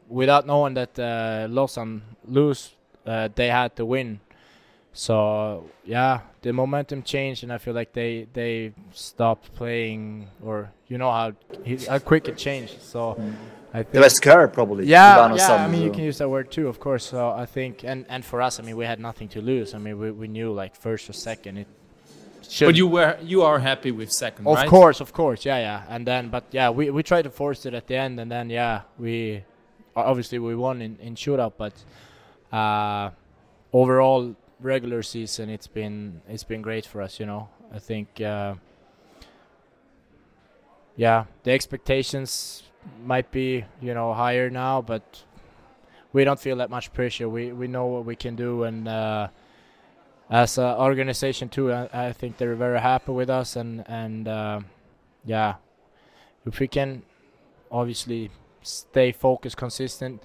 without knowing that uh, Lausanne lose, uh, they had to win. So yeah, the momentum changed, and I feel like they they stopped playing, or you know how how quick it changed. So. Mm. I think they were scared, probably. Yeah, yeah. I mean, you can use that word too, of course. So I think, and and for us, I mean, we had nothing to lose. I mean, we, we knew like first or second, it should. but you were you are happy with second, of right? course, of course, yeah, yeah. And then, but yeah, we we tried to force it at the end, and then yeah, we obviously we won in, in shootout, but uh, overall regular season it's been it's been great for us. You know, I think uh, yeah, the expectations might be you know higher now, but we don't feel that much pressure. We we know what we can do, and uh, as an organization too, I, I, think they're very happy with us, and and uh, yeah, if we can obviously stay focused, consistent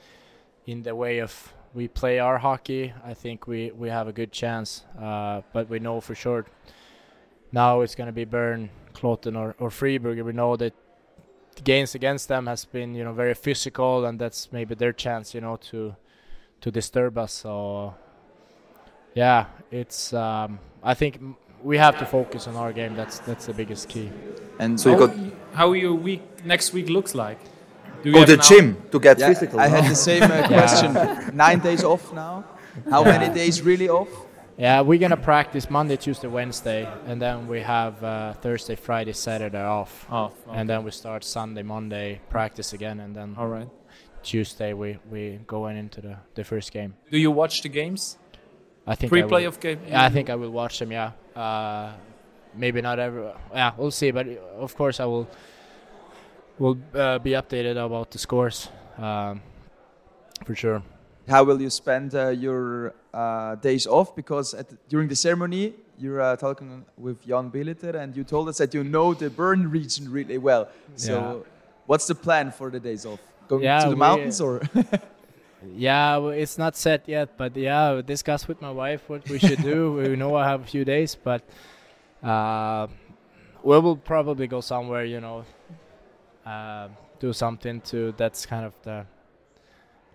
in the way of we play our hockey, I think we, we have a good chance. Uh, but we know for sure now it's going to be Bern, Kloten, or, or Freiburg. We know that the games against them has been you know very physical, and that's maybe their chance you know to to disturb us. So yeah, it's um, I think we have to focus on our game. That's that's the biggest key. And so how, how your week next week looks like? Go to the gym to get yeah, physical. I no? had the same uh, question. Nine days off now. How yeah. many days really off? Yeah, we're gonna practice Monday, Tuesday, Wednesday, and then we have uh, Thursday, Friday, Saturday off. Off. Okay. And then we start Sunday, Monday, practice again, and then all right. Tuesday we we going into the the first game. Do you watch the games? I think pre-playoff game. Yeah, I think I will watch them. Yeah. Uh, maybe not every. Yeah, we'll see. But of course, I will we'll uh, be updated about the scores um, for sure. How will you spend uh, your uh, days off? Because the, during the ceremony, you're uh, talking with Jan Billeter, and you told us that you know the Bern region really well. So, yeah. what's the plan for the days off? Going yeah, to the mountains or? yeah, well, it's not set yet, but yeah, we discuss with my wife what we should do. we know I have a few days, but uh, we will probably go somewhere, you know, uh, do something to that's kind of the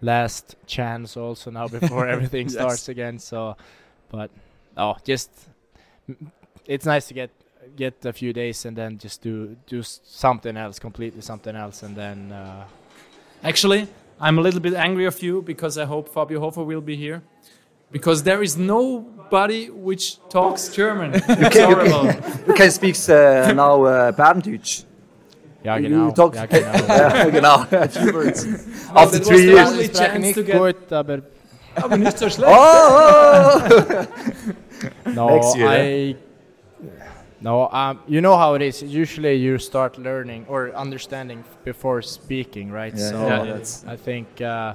last chance also now before everything yes. starts again so but oh just it's nice to get get a few days and then just do do something else, completely something else, and then. Uh, Actually, I'm a little bit angry of you because I hope Fabio Hofer will be here. Because there is nobody which talks German. you, can, you, can, you can speak uh, now uh, Berndeutsch. Ja, genau. Talk, ja, genau. ja, genau. After three years. Ich spreche nicht gut, aber... aber nicht so schlecht. Oh! no, Next year, I... No, um, you know how it is. Usually you start learning or understanding before speaking, right? Yeah, so yeah, that's I think uh,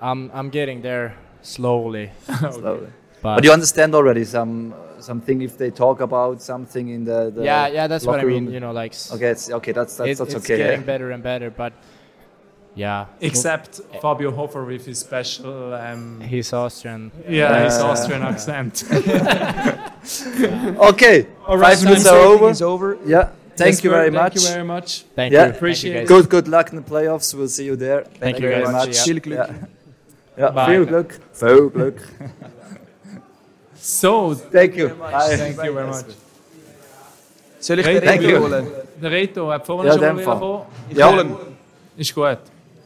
I'm I'm getting there slowly. slowly. But, but, you understand already some something if they talk about something in the, the yeah yeah that's what I mean. Room. You know like okay it's, okay that's that's, it, that's it's okay. It's getting better and better, but yeah. Except Fabio Hofer with his special. Um, his Austrian. Yeah, uh, his Austrian accent. okay. All right, Five minutes are over. Is over. Yeah. Thank you very thank much. Thank you very much. Thank yeah. you. Appreciate thank it. Good, good luck in the playoffs. We'll see you there. Thank, thank you very much. much. Viel Glück. Ja, ja Bye. viel Glück. Viel Glück. So, thank you. Thank you very much. Soll ich den Reto holen? Der Reto hat vorhin Ja, schon mal kommen. Ja. Holen. Ist gut.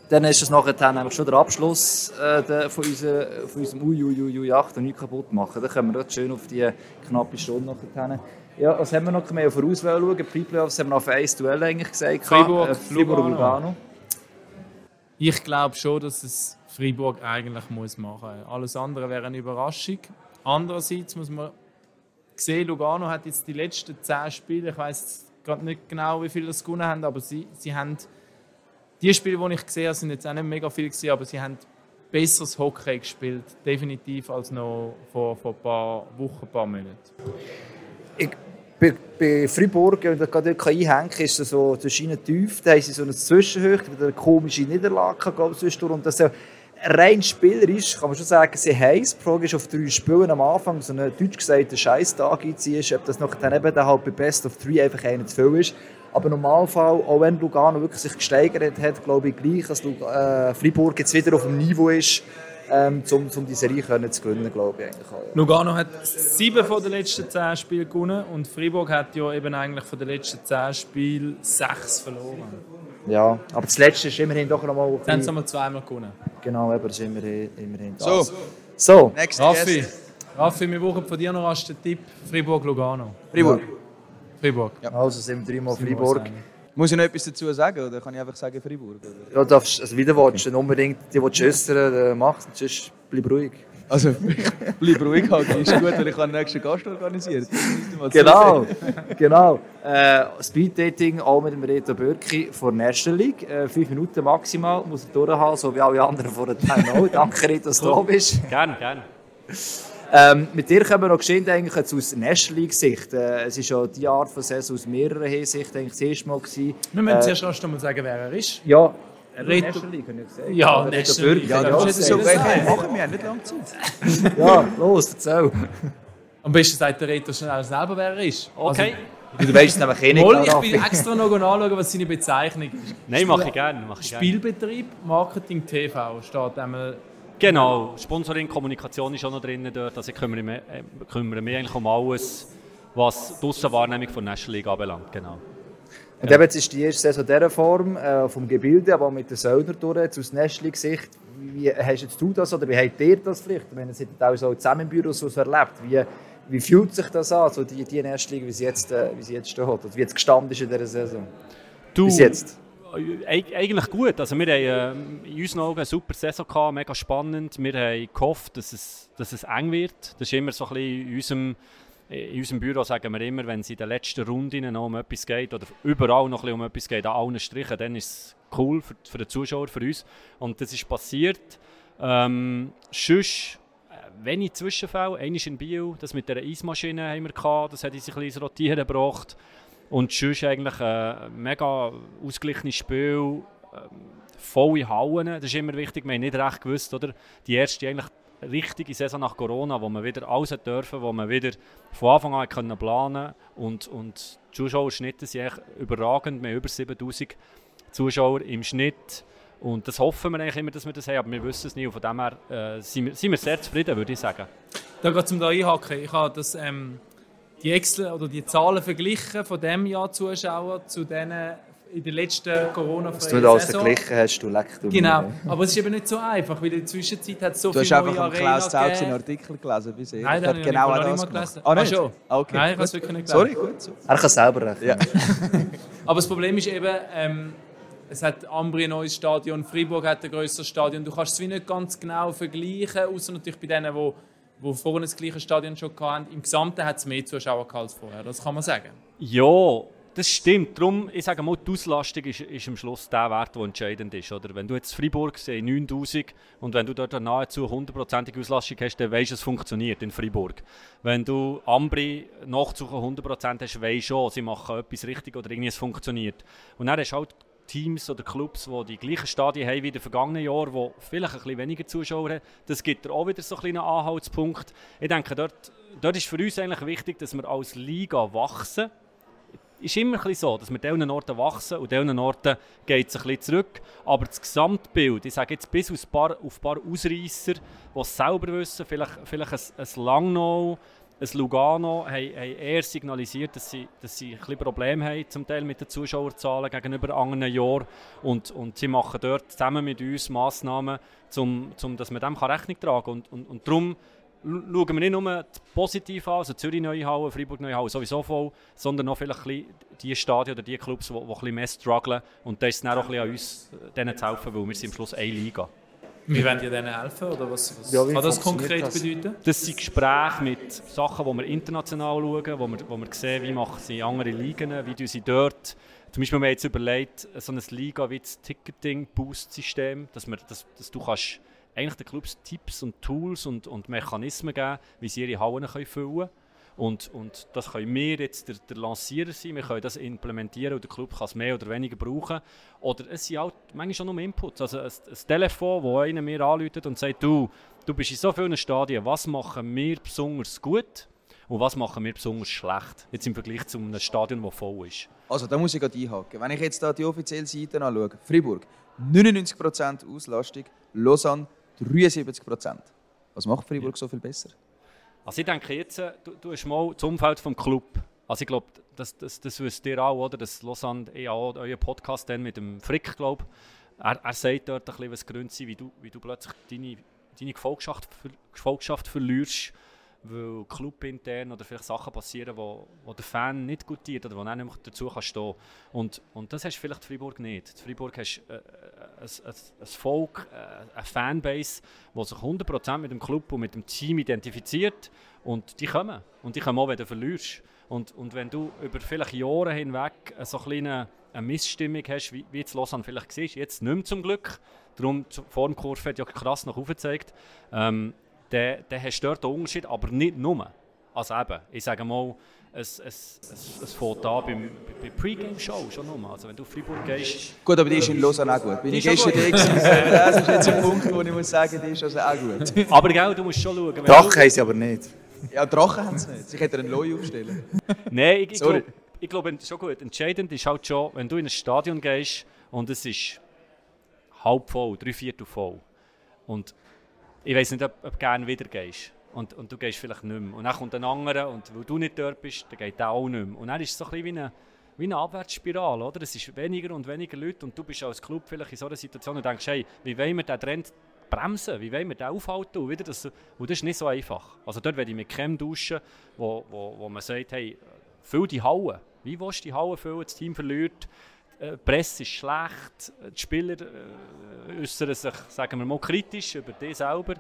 Dann ist es nachher dann nämlich schon der Abschluss äh, der, von, unser, von unserem Uiuiui 8 und nicht kaputt machen. Dann können wir schön auf die knappe Stunde nachher Ja, was haben wir noch? Wir haben vorauswählen schauen. Pre-Playoffs haben wir auf ein Duell eigentlich gesagt. Fribourg, äh, Fribourg Lugano. Lugano. Ich glaube schon, dass es Freiburg eigentlich muss machen muss. Alles andere wäre eine Überraschung. Andererseits muss man sehen, Lugano hat jetzt die letzten zehn Spiele, ich weiß gerade nicht genau, wie viele das gewonnen haben, aber sie, sie haben die Spiele, die ich gesehen habe, sind jetzt auch nicht mega viel gewesen, aber sie haben besseres Hockey gespielt, definitiv als noch vor, vor ein paar Wochen, ein paar Monaten. Ich, bei, bei Fribourg, wenn ich gerade einhängen kann, ist es so zwischen tief. Da haben sie so eine Zwischenhöhe, eine komische Niederlage gehabt zwischendurch. Und das ist rein spielerisch, kann man schon sagen, sie heiß. Die Frage ist, auf drei Spielen am Anfang so einen deutsch gesagten Scheißtag einziehst, ob das noch dann eben halt bei Best of Three einfach einer zu viel ist. Aber im Normalfall, auch wenn Lugano wirklich sich gesteigert hat, glaube ich gleich, dass äh, Fribourg jetzt wieder auf dem Niveau ist, ähm, um, um die Serie zu gewinnen, glaube ich eigentlich auch, ja. Lugano hat sieben von den letzten zehn Spielen gewonnen und Freiburg hat ja eben eigentlich von den letzten zehn Spielen sechs verloren. Ja, aber das letzte ist immerhin doch noch mal... Dann haben sie einmal zweimal gewonnen. Genau, aber das ist immerhin, immerhin So. das. So, Next Raffi, guest. Raffi, wir brauchen von dir noch als den Tipp Fribourg-Lugano. Fribourg. Freiburg. also sind wir dreimal Sind wir uns Fribourg. Muss ich noch etwas dazu sagen oder kann ich einfach sagen Fribourg? Oder? Ja, darfst, also wieder willst, dann unbedingt die, die du äußern, äh, machst, sonst bleib ruhig. Also, ich bleibe ruhig halt. Ist gut, weil ich habe den nächsten Gast mal Genau, genau. Äh, Speeddating auch mit dem Reto Bürki von der ersten League. Äh, fünf Minuten maximal muss er durchhalten, so wie alle anderen vor der Time auch. Danke, Reto, dass du da bist. Gerne, gerne. Ähm, mit dir können wir noch geschehen, eigentlich jetzt aus National League Sicht. Äh, es ist ja die Art von Saison aus mehreren Hinsichten eigentlich das erste Mal gewesen. Wir müssen Äh, zuerst erst einmal sagen, wer er ist. Ja, National League, habe ich gesagt. Ja, Bürki. League. Ja, Ja, das das ist so ist geil. das. Machen wir nicht lange Zeit. Ja, los, erzähl. Am besten sagt der Reto schnell selber, wer er ist. Okay. Du weißt es nämlich eh nicht. Wohl, ich bin extra noch anschauen, was seine Bezeichnung ist. Nein, mache ich gerne. Mach ich gerne. Spielbetrieb, Marketing, TV steht einmal. Genau, Sponsoring, Kommunikation ist auch noch drin dort. Also ich kümmere mich, äh, kümmere mich eigentlich um alles, was die Aussenwahrnehmung von National League anbelangt. Genau. Und eben, jetzt ist die erste Saison dieser Form, äh, vom Gebilde, aber auch mit den Söldner durch, jetzt aus National League Sicht. Wie hast jetzt du das oder wie habt ihr das vielleicht? Ich meine, ihr seid auch so zusammen im Büro so erlebt. Wie, wie fühlt sich das an, so die, die League, wie sie jetzt, äh, wie sie jetzt steht, oder wie jetzt gestanden ist in dieser Saison? Du, Bis jetzt. Eig eigentlich gut. Also wir haben äh, in unseren Augen eine super Saison gehabt, mega spannend. Wir haben gehofft, dass es, dass es eng wird. Das ist immer so ein bisschen in unserem, in unserem Büro sagen wir immer, wenn es in den letzten Runden noch um etwas geht oder überall noch ein bisschen um etwas geht, an allen Strichen, dann ist es cool für, für den Zuschauer, für uns. Und das ist passiert. Ähm, sonst äh, wenig Zwischenfälle. Einmal in Biel, das mit der Eismaschine haben wir gehabt, das hat uns ein bisschen ins Rotieren gebracht. Und sonst eigentlich ein mega ausgeglichenes Spiel, ähm, volle Hallen, das ist immer wichtig, wir haben nicht recht gewusst, oder? Die erste eigentlich richtige Saison nach Corona, wo man wieder alles hat dürfen, wo man wieder von Anfang an können planen und, und die Zuschauerschnitte sind echt überragend, haben über 7000 Zuschauer im Schnitt und das hoffen wir eigentlich immer, dass wir das haben, aber wir wissen es nicht und von dem her äh, sind, wir, sind wir sehr zufrieden, würde ich sagen. Da geht zum da einhaken. Ich habe das ähm, die Excel oder die Zahlen verglichen von dem Jahr Zuschauer zu denen in der letzten corona Was du da alles verglichen hast, du leck du Genau, aber es ist eben nicht so einfach, weil in der Zwischenzeit hat es so du viele neue Arenen Klaus Zaug seinen Artikel gelesen bisher. Nein, den genau habe ich nicht gelesen. Ah, nicht? Ah, schon? Okay. Nein, ich habe es wirklich nicht gelesen. Sorry, gut. So. Er kann selber rechnen. Ja. aber das Problem ist eben, ähm, es hat Ambri ein neues Stadion, Freiburg hat ein grösseres Stadion. Du kannst es wie nicht ganz genau vergleichen, außer natürlich bei denen, die die vorhin das gleiche Stadion schon hatten. Im Gesamten hat es mehr Zuschauer als vorher, das kann man sagen. Ja, das stimmt. Darum, ich sage mal, die Auslastung ist, ist am Schluss der Wert, der entscheidend ist. Oder? Wenn du jetzt Freiburg siehst, 9000 und wenn du dort eine nahezu 100%ige Auslastung hast, dann weißt du, es funktioniert in Freiburg. Wenn du Ambri noch zu 100% hast, weißt du schon, sie machen etwas richtig oder irgendwie es funktioniert. Und dann hast du halt Teams oder Clubs, die die gleichen Stadien haben wie in vergangenen Jahren, die vielleicht ein bisschen weniger Zuschauer haben. Das gibt auch wieder so einen Anhaltspunkt. Ich denke, dort, dort ist für uns eigentlich wichtig, dass wir als Liga wachsen. Ist immer ein so, dass wir an diesen Orten wachsen und an diesen Orten geht es ein bisschen zurück. Aber das Gesamtbild, ich sage jetzt bis auf ein paar, auf ein paar Ausreißer, die es selber wissen, vielleicht, vielleicht ein, ein Langnau, ein Lugano haben, haben eher signalisiert, dass sie, dass sie ein bisschen Probleme haben zum Teil mit den Zuschauerzahlen gegenüber anderen Jahren und, und sie machen dort zusammen mit uns Massnahmen, um, um dass man dem Rechnung tragen kann. Und, und, und darum schauen wir nicht nur positiv an, also Zürich neue Halle, Freiburg neue Halle sowieso voll, sondern noch vielleicht die Stadien oder die Clubs, die, die ein bisschen mehr strugglen und da ist es dann auch ein bisschen an uns, denen zu helfen, weil wir sind am Schluss eine Liga. Wie wollen ihr denen helfen? Oder was, was ja, kann das konkret das? bedeuten? Das sind Gespräche mit Sachen, die wir international schauen, wo wir, wo wir sehen, wie machen sie andere Ligen, wie sie dort. Zum Beispiel haben wir jetzt überlegt, so ein Liga wie das Ticketing-Boost-System, dass, dass, dass du kannst eigentlich den Clubs Tipps und Tools und, und Mechanismen geben, wie sie ihre Hallen können füllen können. Und, und das können wir jetzt der, der Lancierer sein, wir können das implementieren und der Club kann es mehr oder weniger brauchen. Oder es sind auch manchmal schon nur Inputs. Also ein, ein Telefon, wo einer mir anruft und sagt, du, du bist in so vielen Stadien, was machen wir besonders gut und was machen wir besonders schlecht, jetzt im Vergleich zu einem Stadion, das voll ist. Also da muss ich gerade einhaken. Wenn ich jetzt da die offizielle Seite anschaue, Freiburg 99% Auslastung, Lausanne 73%. Was macht Freiburg so viel besser? Also ich denke jetzt, äh, du, du hast mal das Umfeld vom Club. Also ich glaube, das, das, das wisst ihr auch, oder? Das Lausanne, ich auch euer Podcast dann mit dem Frick, glaube er, er sagt dort ein bisschen, was Gründe sind, wie du, wie du plötzlich deine, deine Gefolgschaft, Gefolgschaft verlierst weil clubintern oder vielleicht Sachen passieren, wo, wo der Fan nicht gutiert oder wo er nicht dazu kann stehen und, und das hast du vielleicht in Freiburg nicht. In Freiburg hast du äh, ein, ein, ein Volk, äh, eine Fanbase, die sich 100% mit dem Club und mit dem Team identifiziert und die kommen. Und die kommen auch, wenn du verlierst. Und, und wenn du über vielleicht Jahre hinweg so eine kleine eine Missstimmung hast, wie, wie jetzt Lausanne vielleicht siehst, jetzt nicht mehr zum Glück, darum die Formkurve hat ja krass nach oben gezeigt, ähm, dann, dann hast du dort einen Unterschied, aber nicht nur. Also eben, ich sage mal, es, es, es, es fängt an beim, bei Pre-Game-Show schon nur. Also wenn du auf Freiburg gehst... Gut, aber die ist in Lausanne auch gut. Bin ich gestern da Das ist jetzt ein Punkt, wo ich muss sagen, die ist also auch gut. Aber gell, du musst schon schauen. Drachen haben sie aber nicht. Ja, Drachen haben sie nicht. Sie hätten einen Loi aufstellen. Nein, ich, ich glaube ich glaub, schon gut. Entscheidend ist halt schon, wenn du in ein Stadion gehst und es ist halb voll, drei Viertel voll. Und ich weiß nicht, ob, ob du gerne wieder gehst. Und, und du gehst vielleicht nicht mehr. Und dann kommt ein anderer und weil du nicht dort bist, dann geht der auch nicht mehr. Und dann ist es so ein bisschen wie eine, wie eine Abwärtsspirale, oder? Es ist weniger und weniger Leute und du bist als Club vielleicht in so einer Situation und denkst, hey, wie wollen wir den Trend bremsen? Wie wollen wir den aufhalten? Und, wieder das, und das ist nicht so einfach. Also dort werde ich mit Creme duschen, wo, wo, wo man sagt, hey, füll die Halle. Wie willst du die Halle füllen? Das Team verliert. Die äh, Presse ist schlecht. Die Spieler äh, äußern sich, sagen wir mal, kritisch über dich selber.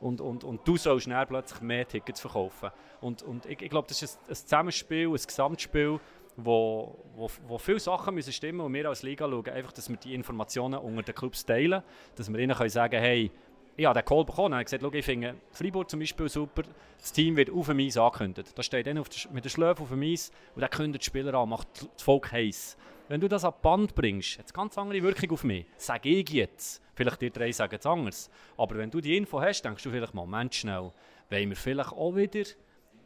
Und, und, und du sollst dann plötzlich mehr Tickets verkaufen. Und, und ich, ich glaube, das ist ein, ein Zusammenspiel, ein Gesamtspiel, wo, wo, wo viele Sachen müssen stimmen und wir als Liga schauen, einfach, dass wir die Informationen unter den Clubs teilen, dass wir ihnen können sagen hey, ich habe den Call bekommen und gesagt, ich finde Freiburg zum Beispiel super, das Team wird auf dem Eis angekündigt. Da steht dann auf der, mit der Schläfe auf dem Eis und dann kündigt die Spieler an, macht das Volk heiß. Wenn du das an Band bringst, hat es ganz andere Wirkung auf mich. Sage ich jetzt. Vielleicht die drei sagen es anders. Aber wenn du die Info hast, denkst du vielleicht, Moment schnell, wollen wir vielleicht auch wieder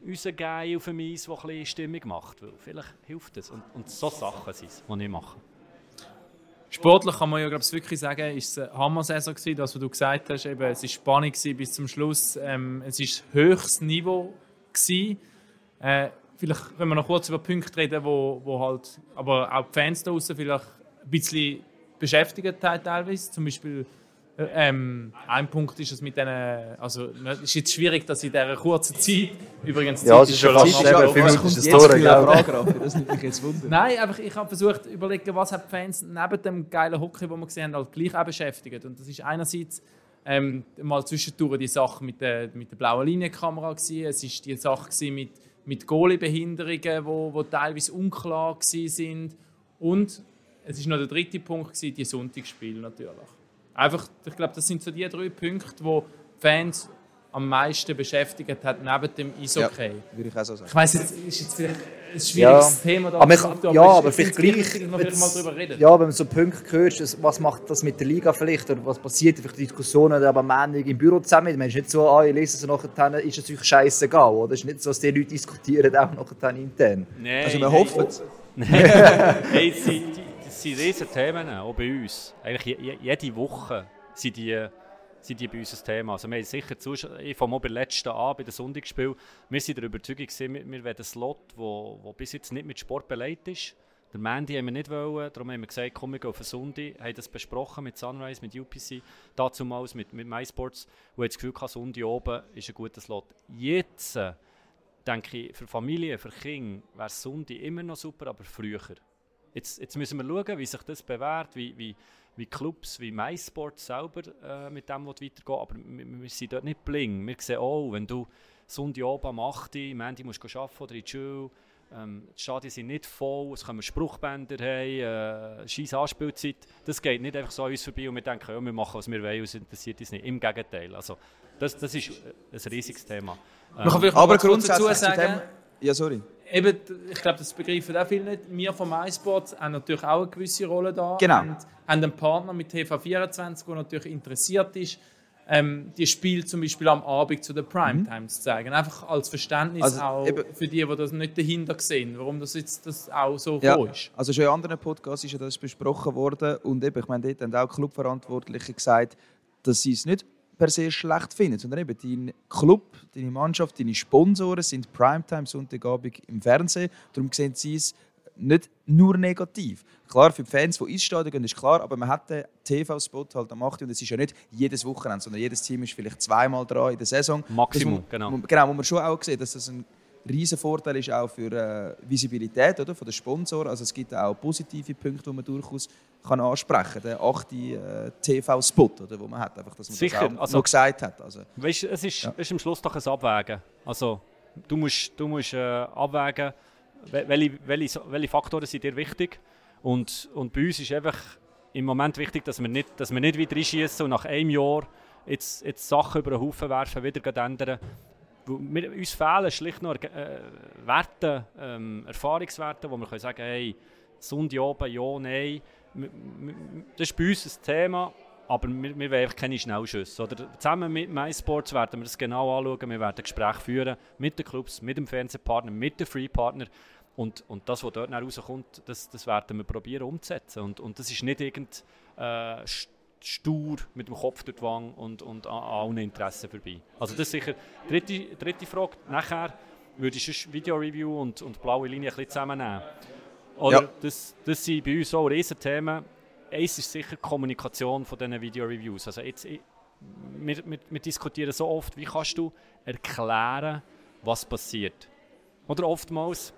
unseren Guy auf dem Eis, der ein bisschen Stimmung macht. Weil vielleicht hilft es. Und, und so Sachen sind es, die ich mache. Sportlich kann man ja glaube ich, wirklich sagen, es eine Hammer-Saison gewesen, das, was du gesagt hast. Eben, es war spannend bis zum Schluss. Ähm, es war höchstes Niveau gewesen. Äh, vielleicht können wir noch kurz über Punkte reden, wo, wo halt, aber auch die Fans da draußen vielleicht ein bisschen beschäftigt haben teilweise. Zum Beispiel ähm, ein Punkt ist es mit diesen, also es ist jetzt schwierig, dass in dieser kurzen Zeit, übrigens ja, es ist schon fast eben mich ist das Frage, das nimmt mich jetzt Wunder. Nein, einfach ich habe versucht zu überlegen, was hat die Fans neben dem geilen Hockey, den wir gesehen haben, halt gleich auch beschäftigt. Und das ist einerseits ähm, mal zwischendurch die Sache mit der, mit der blauen Linienkamera gewesen. Es ist die Sache mit, mit Goalie-Behinderungen, wo, wo teilweise unklar sind. Und es ist noch der dritte Punkt gewesen, die Sonntagsspiele natürlich. Einfach, ich glaube, das sind so die drei Punkte, wo Fans am meisten beschäftigt hat, neben dem Eishockey. Ja, würde ich auch so sagen. Ich weiss, jetzt ist jetzt vielleicht ein schwieriges ja. Thema, da aber, ich, aber ja, aber vielleicht gleich, noch mal drüber reden. Ja, wenn man so Punkte hört, was macht das mit der Liga vielleicht, oder was passiert, vielleicht Diskussionen aber am Ende im Büro zusammen, man ist nicht so, ah, ich lese es nachher, ist es euch scheißegal, oder? Es ist nicht so, dass die Leute diskutieren auch nachher intern. Nee, also wir hoffen es. hey, das sind riesige Themen, auch bei uns. Eigentlich jede Woche sind die, sind die bei uns ein Thema. Also wir haben sicher ich fange mal bei letzten an, bei den Sonntagsspielen, wir sind der Überzeugung, wir, wollen einen Slot, der bis jetzt nicht mit Sport beleidigt ist. Der Mandy haben wir nicht wollen, darum haben wir gesagt, komm, wir gehen auf einen Sonntag, haben das besprochen mit Sunrise, mit UPC, dazumals mit, mit MySports und haben das Gefühl, Sonntag oben ist ein guter Slot. Jetzt, denke ich, für Familien, für Kinder wäre Sonntag immer noch super, aber früher. Jetzt, jetzt müssen wir schauen, wie sich das bewährt, wie, wie, wie Clubs wie MySport selber äh, mit dem weitergehen Aber wir, wir, sind dort nicht bling. Wir sehen auch, wenn du Sonntag oben am 8 Uhr, Montag musst du arbeiten oder in die Schule, ähm, die Stadien sind nicht voll, es kommen Spruchbänder haben, äh, scheiß Anspielzeit. Das geht nicht einfach so an uns vorbei und wir denken, ja, wir machen, was wir wollen, es interessiert uns nicht. Im Gegenteil. Also, das, das ist ein riesiges Thema. Ähm, aber grundsätzlich dazu sagen, ja, sorry eben, ich glaube, das begreifen auch viele nicht. Wir vom iSport haben natürlich auch eine gewisse Rolle da. Genau. Und haben einen Partner mit TV24, der natürlich interessiert ist, ähm, die Spiele zum Beispiel am Abend zu den Primetimes mhm. zu zeigen. Einfach als Verständnis also, auch für die, die das nicht dahinter sehen, warum das jetzt das auch so ja, ist. Also schon in anderen Podcasts ist ja das besprochen worden und eben, ich meine, dort haben auch Clubverantwortliche gesagt, dass sie es nicht per se schlecht finden, sondern eben dein Club, deine Mannschaft, deine Sponsoren sind Primetime Sonntagabend im Fernsehen. Darum sehen sie es nicht nur negativ. Klar, für die Fans, die ins Stadion gehen, ist klar, aber man hat den TV-Spot halt am 8. und es ist ja nicht jedes Wochenende, sondern jedes Team ist vielleicht zweimal dran in der Saison. Maximum, das, genau. Genau, wo man schon auch sieht, dass das ein riesen Vorteil ist auch für äh, Visibilität oder, von den Sponsoren. Also es gibt auch positive Punkte, die man durchaus kann ansprechen kann. Der achte äh, TV-Spot, wo man hat, einfach, dass man Sicher. das auch also, noch gesagt hat. Also, weißt, es ist, ja. ist am Schluss doch ein Abwägen. Also, du musst, du musst äh, abwägen, welche, welche, welche Faktoren sind dir wichtig. Und, und bei uns ist einfach im Moment wichtig, dass wir nicht, dass wir nicht wieder reinschießen und nach einem Jahr jetzt, jetzt Sachen über den Haufen werfen, wieder ändern wir, uns fehlen schlicht noch äh, Werte, ähm, Erfahrungswerte, wo wir können sagen hey, Sonntag oben, ja, nein. Das ist bei uns ein Thema, aber wir, wir wollen keine Schnellschüsse. Oder zusammen mit MySports werden wir das genau anschauen. Wir werden Gespräche führen mit den Clubs, mit dem Fernsehpartner, mit den Free-Partner. Und, und das, was dort rauskommt, das, das werden wir probieren umzusetzen. Und, und das ist nicht irgendein äh, stur mit dem Kopf durch die Wange und, und an, allen Interessen vorbei. Also das ist sicher die dritte, dritte Frage. Nachher würde ich Video-Review und, und blaue Linie ein bisschen zusammennehmen. Oder ja. das, das sind bei uns auch Riesenthemen. Eins ist sicher die Kommunikation von diesen Video-Reviews. Also jetzt, wir, wir, wir diskutieren so oft, wie kannst du erklären, was passiert. Oder oftmals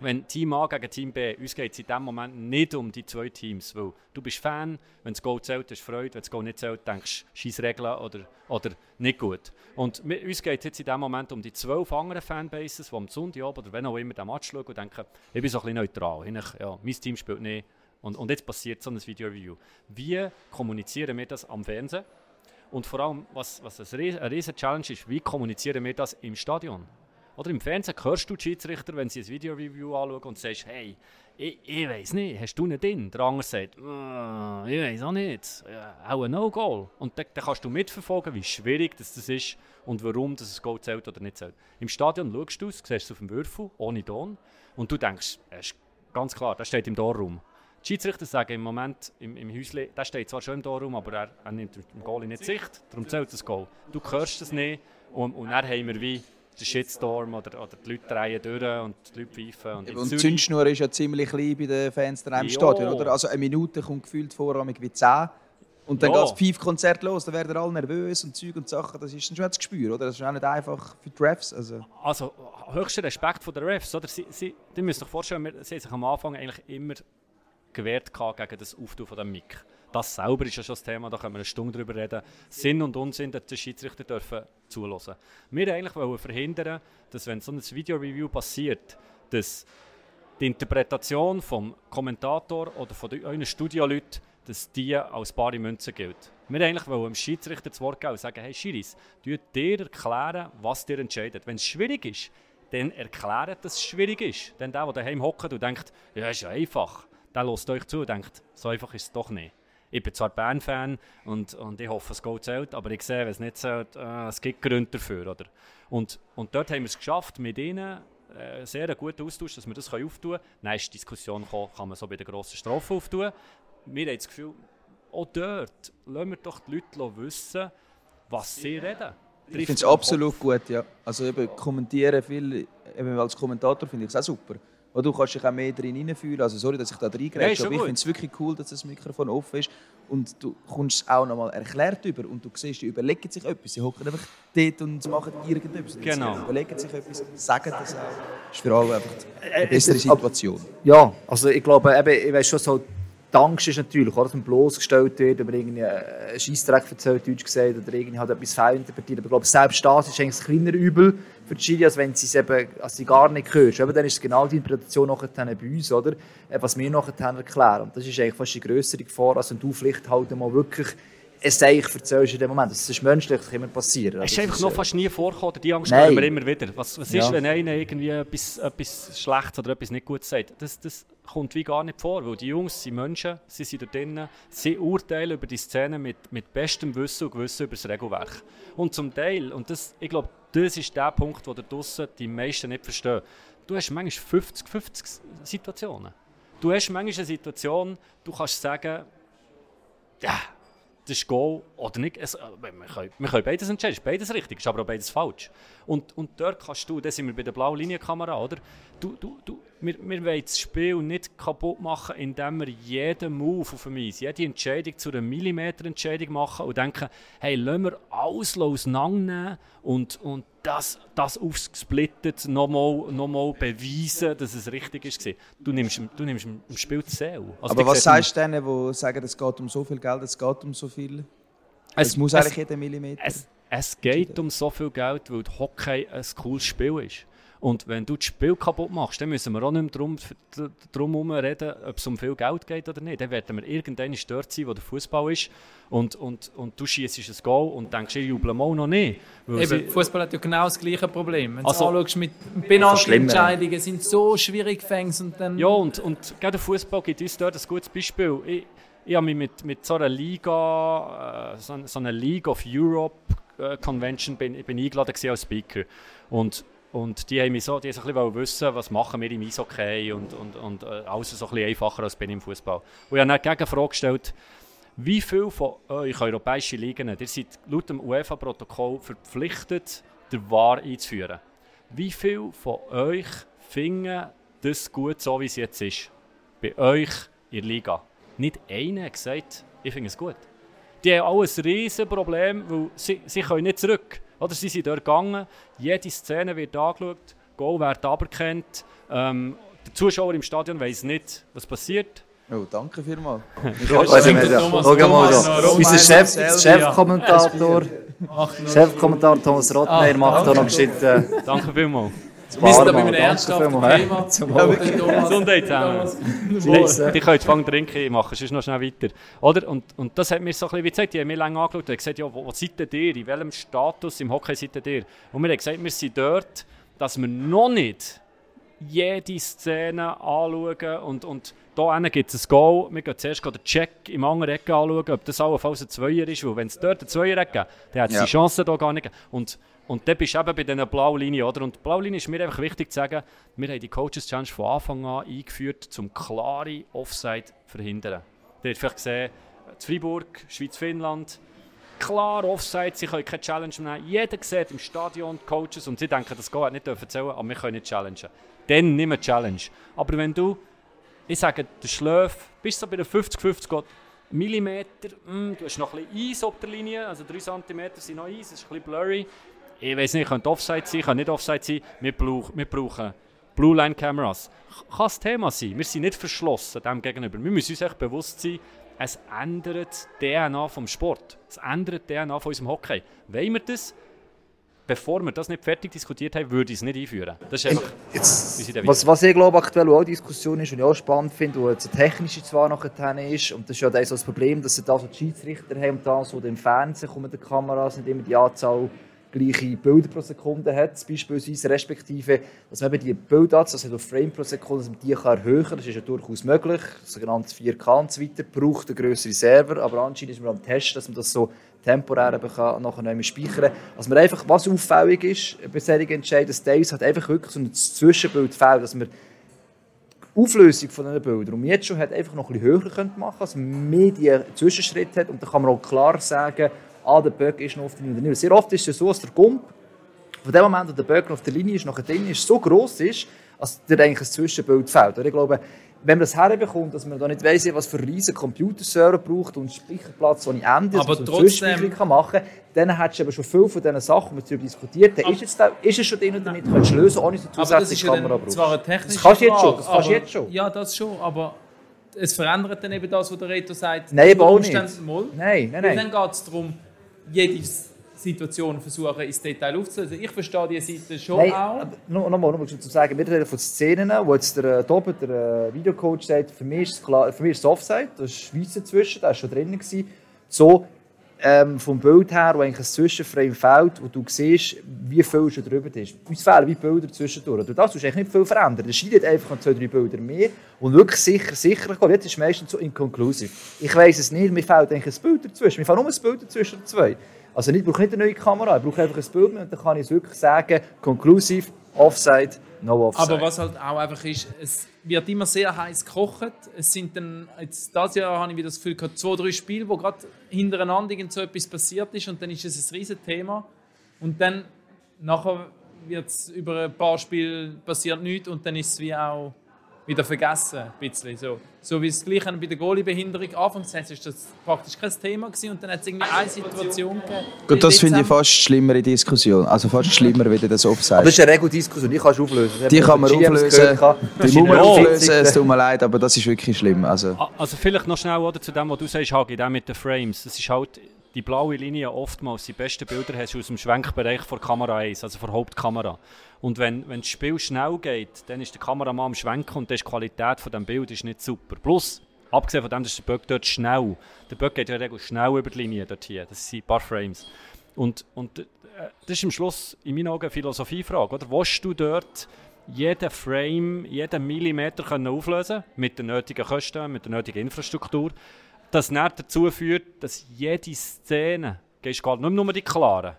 wenn Team A gegen Team B, uns geht es in diesem Moment nicht um die zwei Teams, weil du bist Fan, wenn das Goal zählt, hast du Freude, wenn das Goal nicht zählt, denkst du, scheiß Regeln oder, oder nicht gut. Und uns geht es jetzt in diesem Moment um die zwölf anderen Fanbases, die am Sonntag oder wenn auch immer den Match schauen und denken, ich bin so ein bisschen neutral, ich, ja, mein Team spielt nicht und, und jetzt passiert so ein Video-Review. Wie kommunizieren wir das am Fernsehen? Und vor allem, was, was eine riesige Challenge ist, wie kommunizieren wir das im Stadion? Oder im Fernsehen hörst du die Schiedsrichter, wenn sie ein Video-Review anschauen und sagst, hey, ich, ich weiß nicht, hast du nicht drin? Der andere sagt, oh, ich weiß auch nicht, ja, auch ein No-Goal. Und dann, dann, kannst du mitverfolgen, wie schwierig das, ist und warum das ein Goal zählt oder nicht zählt. Im Stadion schaust du es, siehst es auf dem Würfel, ohne Ton, und du denkst, es ist ganz klar, das steht im Torraum. Die Schiedsrichter sagen im Moment im, im Häusle, der steht zwar schon im Torraum, aber er, er nimmt im Goal nicht Sicht, darum zählt das Goal. Du hörst es nicht und, und dann haben wir wie der Shitstorm oder, oder die Leute drehen durch und die Leute pfeifen. Und, und die Zündschnur ist ja ziemlich klein bei den Fans in einem Stadion, oder? Also eine Minute kommt gefühlt vor, wie 10. Und dann ja. geht das Pfeifkonzert los, dann werden alle nervös und Zeug und Sachen. Das ist dann schon das Gespür, oder? Das ist auch nicht einfach für die Refs. Also, also höchster Respekt von den Refs, oder? Sie, sie, die müssen sich vorstellen, sie haben sich am Anfang eigentlich immer gewehrt gegen das Auftun von dem Mic. Das selber ist ja schon das Thema, da können wir eine Stunde darüber reden. Sinn und Unsinn, dass die Schiedsrichter dürfen zulassen. Wir eigentlich wollen verhindern, dass wenn so ein Video-Review passiert, dass die Interpretation vom Kommentator oder von euren Studioleuten dass die als bare Münze gilt. Wir eigentlich wollen dem Schiedsrichter das Wort geben und sagen, hey Schiris, dir erklären, was dir entscheidet. Wenn es schwierig ist, dann erklären, dass es schwierig ist. Denn der, der daheim hockt und denkt, ja, ist ja einfach, der lässt euch zu und denkt, so einfach ist es doch nicht. Ich bin zwar Bern-Fan und, und ich hoffe, es geht zählt, aber ich sehe, wenn es nicht zählt, äh, es gibt Gründe dafür. Oder? Und, und dort haben wir es geschafft, mit ihnen äh, sehr einen guten Austausch, dass wir das auftun können. Dann ist die Diskussion gekommen, kann man so bei der grossen Strophe auftun wir haben das Gefühl, auch dort lassen wir doch die Leute wissen, was sie reden. Ich finde es absolut gut, ja. Also eben kommentieren viel, eben als Kommentator finde ich es auch super. Weil du kannst dich auch mehr drin hineinfühlen. Also sorry, dass ich da reingreife, ja, aber ich finde es wirklich cool, dass das Mikrofon offen ist. Und du kommst es auch nochmal erklärt über und du siehst, die überlegen sich etwas. Sie hocken einfach dort und machen irgendetwas. Genau. Sie überlegen sich etwas, sagen das auch. Das ist für alle einfach eine bessere Situation. Ja, also ich glaube, eben, ich weiß schon so, die Angst ist natürlich, dass man bloßgestellt wird, über irgendwie einen Scheissdreck erzählt, Deutsch gesagt, oder irgendwie hat etwas fehlinterpretiert. Aber ich glaube, selbst das ist eigentlich ein kleiner Übel für die Schiri, als wenn sie es eben, als sie gar nicht hörst. Aber dann ist es genau die Interpretation nachher bei uns, oder? Äh, was wir nachher erklären. Und das ist eigentlich fast die größere Gefahr, als wenn du vielleicht halt mal wirklich es eigentlich erzählst in dem Moment. Das ist menschlich, das kann immer passieren. Es ist einfach noch fast nie vorgekommen, die Angst haben wir immer wieder. Was, was ist, ja. wenn einer irgendwie etwas, etwas Schlechtes oder etwas nicht Gutes sagt? Das, das kommt wie gar nicht vor, weil die Jungs sind Menschen, sie sind da drinnen, sie urteilen über die Szene mit, mit bestem Wissen und Gewissen über das Regelwerk. Und zum Teil, und das, ich glaube, das ist der Punkt, wo draussen die meisten nicht verstehen, du hast manchmal 50-50 Situationen. Du hast manchmal eine Situation, du kannst sagen, ja, das ist Goal oder nicht. Es, äh, wir, können, wir können beides entscheiden, beides richtig, ist aber auch beides falsch. Und, und dort kannst du, da sind wir bei der blauen Linienkamera, oder? Du, du, du, wir, wir wollen das Spiel nicht kaputt machen, indem wir jeden Move auf dem Eis, jede Entscheidung zu einer Millimeter-Entscheidung machen und denken, hey, lassen wir alles auseinandernehmen und, und das, das aufgesplittet nochmal noch mal beweisen, dass es richtig ist. Du nimmst, du nimmst im Spiel die Seele. Also Aber was sagst du denen, die sagen, es geht um so viel Geld, es geht um so viel? Es, es muss es, eigentlich jeder Millimeter. Es, es geht um so viel Geld, weil Hockey ein cooles Spiel ist. Und wenn du das Spiel kaputt machst, dann müssen wir auch nicht mehr darum, darum reden, ob es um viel Geld geht oder nicht. Dann werden wir irgendwann dort sein, wo der Fußball ist. Und, und, und du schießt ein Goal und denkst, ich juble mal noch nicht. Eben, Fußball hat ja genau das gleiche Problem. Wenn du also, anschaust, mit Penalty-Entscheidungen sind so schwierig fängst und dann... Ja, und, und gerade der Fußball gibt uns dort ein gutes Beispiel. Ich, ich habe mich mit, mit so einer Liga, äh, so, so einer League of Europe äh, Convention bin, bin eingeladen als Speaker. Und und die haben mich so, die so ein bisschen wissen, was machen wir im Eishockey und, und, und äh, alles so ein bisschen einfacher als bin im Fußball. Und ich habe dann die Gegenfrage gestellt, wie viele von euch europäischen Ligen, ihr seid laut dem UEFA-Protokoll verpflichtet, den VAR einzuführen. Wie viele von euch finden das gut, so wie es jetzt ist? Bei euch in der Liga. Nicht einer hat gesagt, ich finde es gut. Die haben auch ein riesen Problem, weil sie, sie können nicht zurück. Oder sie sind dort gegangen, jede Szene wird angeschaut, Goal wird aberkannt. Ähm, der Zuschauer im Stadion weiß nicht, was passiert. Oh, danke vielmals. Unser Chef, Chefkommentator, Chefkommentator Thomas Rottmeier macht da noch gescheit. Äh, danke vielmals. Wir sind da bei einem ernsthaften Thema. Gesundheit zusammen. Die können Fang trinken machen, sonst noch schnell weiter. Oder? Und, und das hat mir so ein bisschen wie gesagt, die haben mir lange angeschaut und gesagt, ja, wo, wo seid ihr? In welchem Status im Hockey seid ihr? Und wir haben gesagt, wir sind dort, dass wir noch nicht jede Szene anschauen und, und hier gibt es ein Goal. Wir gehen zuerst den Check im anderen Ecke anschauen, ob das allenfalls ein Zweier ist. Weil wenn es dort ein Zweier gibt, dann hat es ja. die Chance hier gar nicht. Und und dann bist du eben bei dieser blauen Linie. Oder? Und die blaue Linie ist mir einfach wichtig zu sagen, wir haben die Coaches Challenge von Anfang an eingeführt, um klare Offside zu verhindern. Ihr habt vielleicht gesehen, Freiburg, Schweiz-Finnland, klar Offside, sie können keine Challenge mehr nehmen. Jeder sieht im Stadion die Coaches und sie denken, das geht nicht erzählen, aber wir können nicht challengen. Dann nimm eine Challenge. Aber wenn du, ich sage, der Schläf, bist du bei der 50-50 Millimeter, mm, du hast noch ein bisschen Eis auf der Linie, also 3 cm sind noch Eis, das ist ein bisschen blurry. Ich weiß nicht, könnte Offside sein, kann nicht Offside sein. Wir, brauch, wir brauchen Blue Line Cameras. Kann das Thema sein. Wir sind nicht verschlossen dem gegenüber. Wir müssen uns echt bewusst sein, es ändert die DNA vom Sport. Es ändert die DNA von unserem Hockey. Wollen wir das? Bevor wir das nicht fertig diskutiert haben, würde ich es nicht einführen. Das ist einfach, Jetzt, was, was ich glaube aktuell auch Diskussion ist und ich auch spannend finde, wo jetzt eine technische zwar nachher ist und das ist ja das Problem, dass sie da so die Schiedsrichter haben und da so im Fernsehen kommen die Kameras nicht immer die Anzahl gleiche Bilder pro Sekunde hat, beispielsweise, respektive, dass man eben die Bildanzahl, also Frame pro Sekunde, dass man die kann erhöhen kann, das ist ja durchaus möglich, sogenanntes 4K und so weiter, braucht einen grösseren Server, aber anscheinend ist man am Testen, dass man das so temporär eben kann, nachher nicht mehr speichern kann. Also man einfach, was auffällig ist bei solchen Entscheidungen, dass Davis hat einfach wirklich so ein Zwischenbild fehlt, dass man die Auflösung von diesen Bildern, und jetzt schon hat, einfach noch ein bisschen höher könnte machen, dass man mehr die Zwischenschritte hat. Und dann kann man auch klar sagen, ah, der Böck ist noch auf der Linie. Sehr oft ist es so, dass der Gump, von dem Moment, wo der Böck noch auf der Linie ist, nachher drin ist, so groß ist, dass der eigentlich ein Zwischenbild fehlt. ich glaube, wenn man das herbekommt, dass man da nicht weiss, was für riesen Computerserver braucht und Speicherplatz ohne Ende, aber dass man trotzdem kann machen kann, dann hättest du aber schon viele von diesen Sachen, die wir darüber diskutiert haben, ist, jetzt da, ist es schon drin und damit kannst du lösen, ohne dass du zusätzliche Kamera brauchst. Zwar eine technische das kannst du jetzt schon, das kannst aber, jetzt schon. Ja, das schon, aber es verändert dann eben das, was der Reto sagt. Nein, auch nicht. Mal. Nein, nein, nein. dann geht es darum, jede Situation versuchen, ins Detail aufzulösen. Ich verstehe diese Seite schon Nein, auch. Nochmal, noch mal, zu sagen, wir reden von Szenen, wo jetzt der äh, der äh, Videocoach sagt, für mich ist es, klar, für mich ist es Offside, da ist Schweiz dazwischen, da war schon drin. Gewesen. So ähm, vom Bild her, wo eigentlich ein Zwischenframe fehlt, wo du siehst, wie viel schon drüber ist. Uns fehlen wie Bilder zwischendurch. Durch das musst du eigentlich nicht viel verändern. Es scheidet einfach noch zwei, drei Bilder mehr und wirklich sicher, sicher gehen. Jetzt ist meistens so inconclusive. Ich weiss es nicht, mir fehlt eigentlich ein Bild dazwischen. Mir fehlt nur ein Bild dazwischen zwei. Also ich brauche nicht eine neue Kamera, ich brauche einfach ein Bild mehr und dann kann ich es wirklich sagen, conclusive, offside, no offside. Aber was halt auch einfach ist, es wird immer sehr heiß gekocht. Es sind dann, jetzt dieses Jahr habe ich wieder das Gefühl zwei, drei Spiele, wo gerade hintereinander irgend so etwas passiert ist und dann ist es ein riesen Thema. Und dann nachher wird es über ein paar Spiele passiert nichts und dann ist es wie auch wieder vergessen. Ein bisschen. So, so wie es gleich bei der Goalie-Behinderung anfangs war, ist das praktisch kein Thema gewesen und dann hat es irgendwie eine Situation gegeben. Gut, das finde ich fast schlimmere Diskussion. Also fast schlimmer, wie du das. Aber das ist eine Regeldiskussion, die kannst du auflösen. Die kann man auflösen, die muss man auflösen, es tut mir leid, aber das ist wirklich schlimm. Also, also vielleicht noch schnell oder, zu dem, was du sagst, Hagi, mit den Frames. Das ist halt die blaue Linie oftmals die besten Bilder hast du aus dem Schwenkbereich vor Kamera 1, also vor Hauptkamera. Und wenn, wenn das Spiel schnell geht, dann ist der Kameramann am Schwenken und die Qualität von dem Bild ist nicht super. Plus, abgesehen von dem, dass der Böck dort schnell, der Böck geht ja regel schnell über die Linie dort hier, das sind ein paar Frames. Und, und äh, das ist am Schluss in meinen Augen eine Philosophiefrage, oder? Willst du dort jeden Frame, jeden Millimeter können auflösen mit den nötigen Kosten, mit der nötigen Infrastruktur? Das dann dazu führt, dass jede Szene, gehst gar nicht nur die klaren,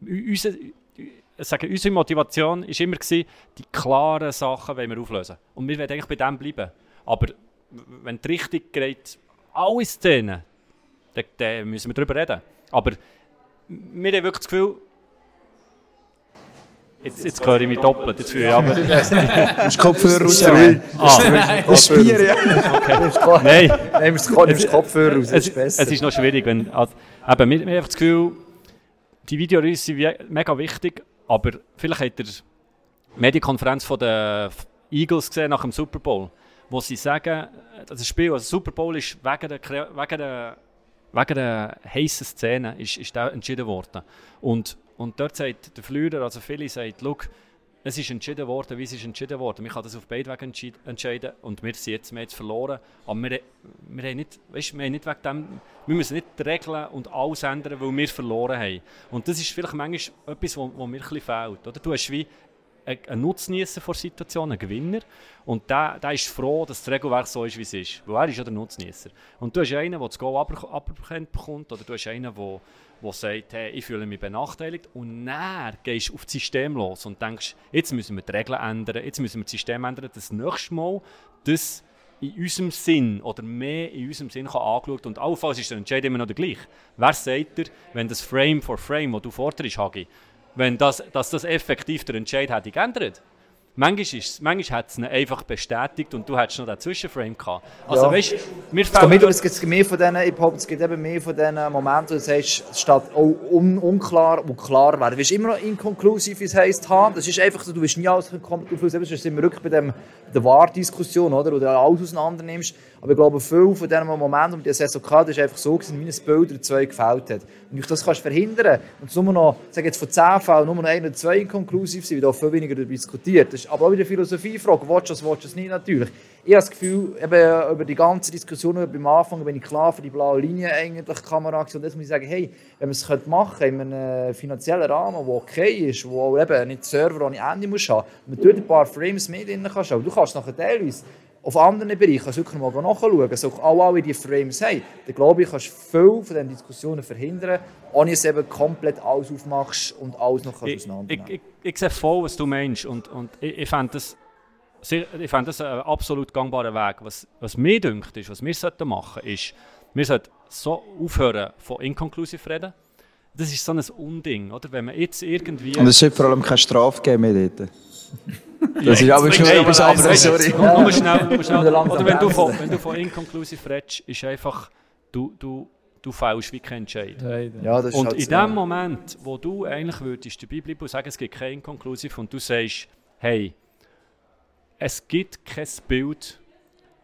unsere, sagen, unsere Motivation war immer, gewesen, die klaren Sachen wollen wir auflösen. Und wir wollen eigentlich bei dem bleiben. Aber wenn die Richtung geht, alle Szenen, dann, dann müssen wir darüber reden. Aber wir haben wirklich das Gefühl, Jetzt, jetzt höre ich mich doppelt, jetzt fühle ich aber... Du musst Kopfhörer raus. Ah, das Bier, ja. Okay. Nein. Wir das Kopfhörer raus, das ist besser. Es ist noch schwierig, wenn... Also, eben, wir, wir haben das Gefühl, die Videoreise sind mega wichtig, aber vielleicht hat ihr die Medienkonferenz der Eagles gesehen nach dem Super Bowl, wo sie sagen, das Spiel, also Super Bowl ist wegen der, wegen der, wegen der heißen Szene ist, ist entschieden worden. Und und dort sagt der Flürer, also viele sagen, look, es ist entschieden worden, wie es ist entschieden worden. Man kann das auf beide Wege entscheiden und wir sind jetzt, wir jetzt verloren. Aber wir, wir, haben nicht, weißt, wir, haben nicht wegen dem, wir müssen nicht regeln und alles ändern, weil wir verloren haben. Und das ist vielleicht manchmal etwas, was mir ein fehlt. Oder? Du hast wie einen Nutznießer vor Situationen, einen Gewinner. Und der, der ist froh, dass das Regelwerk so ist, wie es ist. Weil er ist ja der Nutznießer. Und du hast einen, der das Goal aberkannt bekommt, oder du hast einen, der der sagt, hey, ich fühle mich benachteiligt. Und dann gehst du auf das System los und denkst, jetzt müssen wir die Regeln ändern, jetzt müssen wir das System ändern, das nächste Mal das in unserem Sinn oder mehr in unserem Sinn kann angeschaut und allenfalls ist der Entscheid immer noch der gleiche. Wer sagt dir, wenn das Frame for Frame, das du forderst, Hagi, wenn das, dass das effektiv der Entscheid hätte geändert? Manchmal, ist, manchmal hat es ihn einfach bestätigt und du hättest noch den Zwischenframe gehabt. Also ja. weißt, mir fällt... Es gibt mehr von diesen, ich behaupte, es gibt eben mehr von diesen Momenten, wo du sagst, es steht auch un unklar, wo klar wäre. Du wirst immer noch inkonklusiv, wie es heisst, haben. Das ist einfach so, du wirst nie alles auflösen. Jetzt sind wir rück bei dem, der Wahrdiskussion, oder? Wo du alles auseinander nimmst. Aber ich glaube, viel von diesen Momenten, um die Saison hatte, ist einfach so gewesen, wie ein Bild zwei gefällt hat. Und ich das kannst verhindern und es nur noch, sag jetzt von zehn Fällen, nur noch ein oder zwei inkonklusiv sind, wie da viel weniger darüber diskutiert. Das aber auch wieder Philosophie-Frage. Willst du das, willst nicht? Natürlich. Ich habe das Gefühl, eben über die ganze Diskussion beim Anfang bin ich klar für die blaue Linie eigentlich Kamera und jetzt muss ich sagen, hey, wenn man es machen könnte, in einem finanziellen Rahmen, der okay ist, wo eben nicht Server ohne Ende muss haben, man dort ein paar Frames mehr drin kann schauen. Du kannst nachher teilweise auf anderen Bereichen kannst du wirklich mal nachschauen, also auch alle die Frames haben, dann glaube ich, kannst du viel von diesen Diskussionen verhindern, ohne dass du eben komplett alles aufmachst und alles noch ich, auseinandernehmen ich, ich, ich, sehe voll, was du meinst und, und ich, ich fände das, ich fänd das ein absolut gangbarer Weg. Was, was mir dünkt, ist, was wir sollten machen ist, wir sollten so aufhören von inkonklusiv reden. Das ist so ein Unding, oder? Wenn man jetzt irgendwie... Und es sollte vor allem keine Strafe geben mehr dort. Das ist aber schon etwas anderes, sorry. Nur schnell, nur schnell. Oder wenn du von, wenn du von inconclusive redest, ist einfach, du, du, du fällst wie kein Entscheid. Ja, das und halt in dem Moment, wo du eigentlich würdest dabei bleiben und sagen, es gibt kein inconclusive und du sagst, hey, es gibt kein Bild,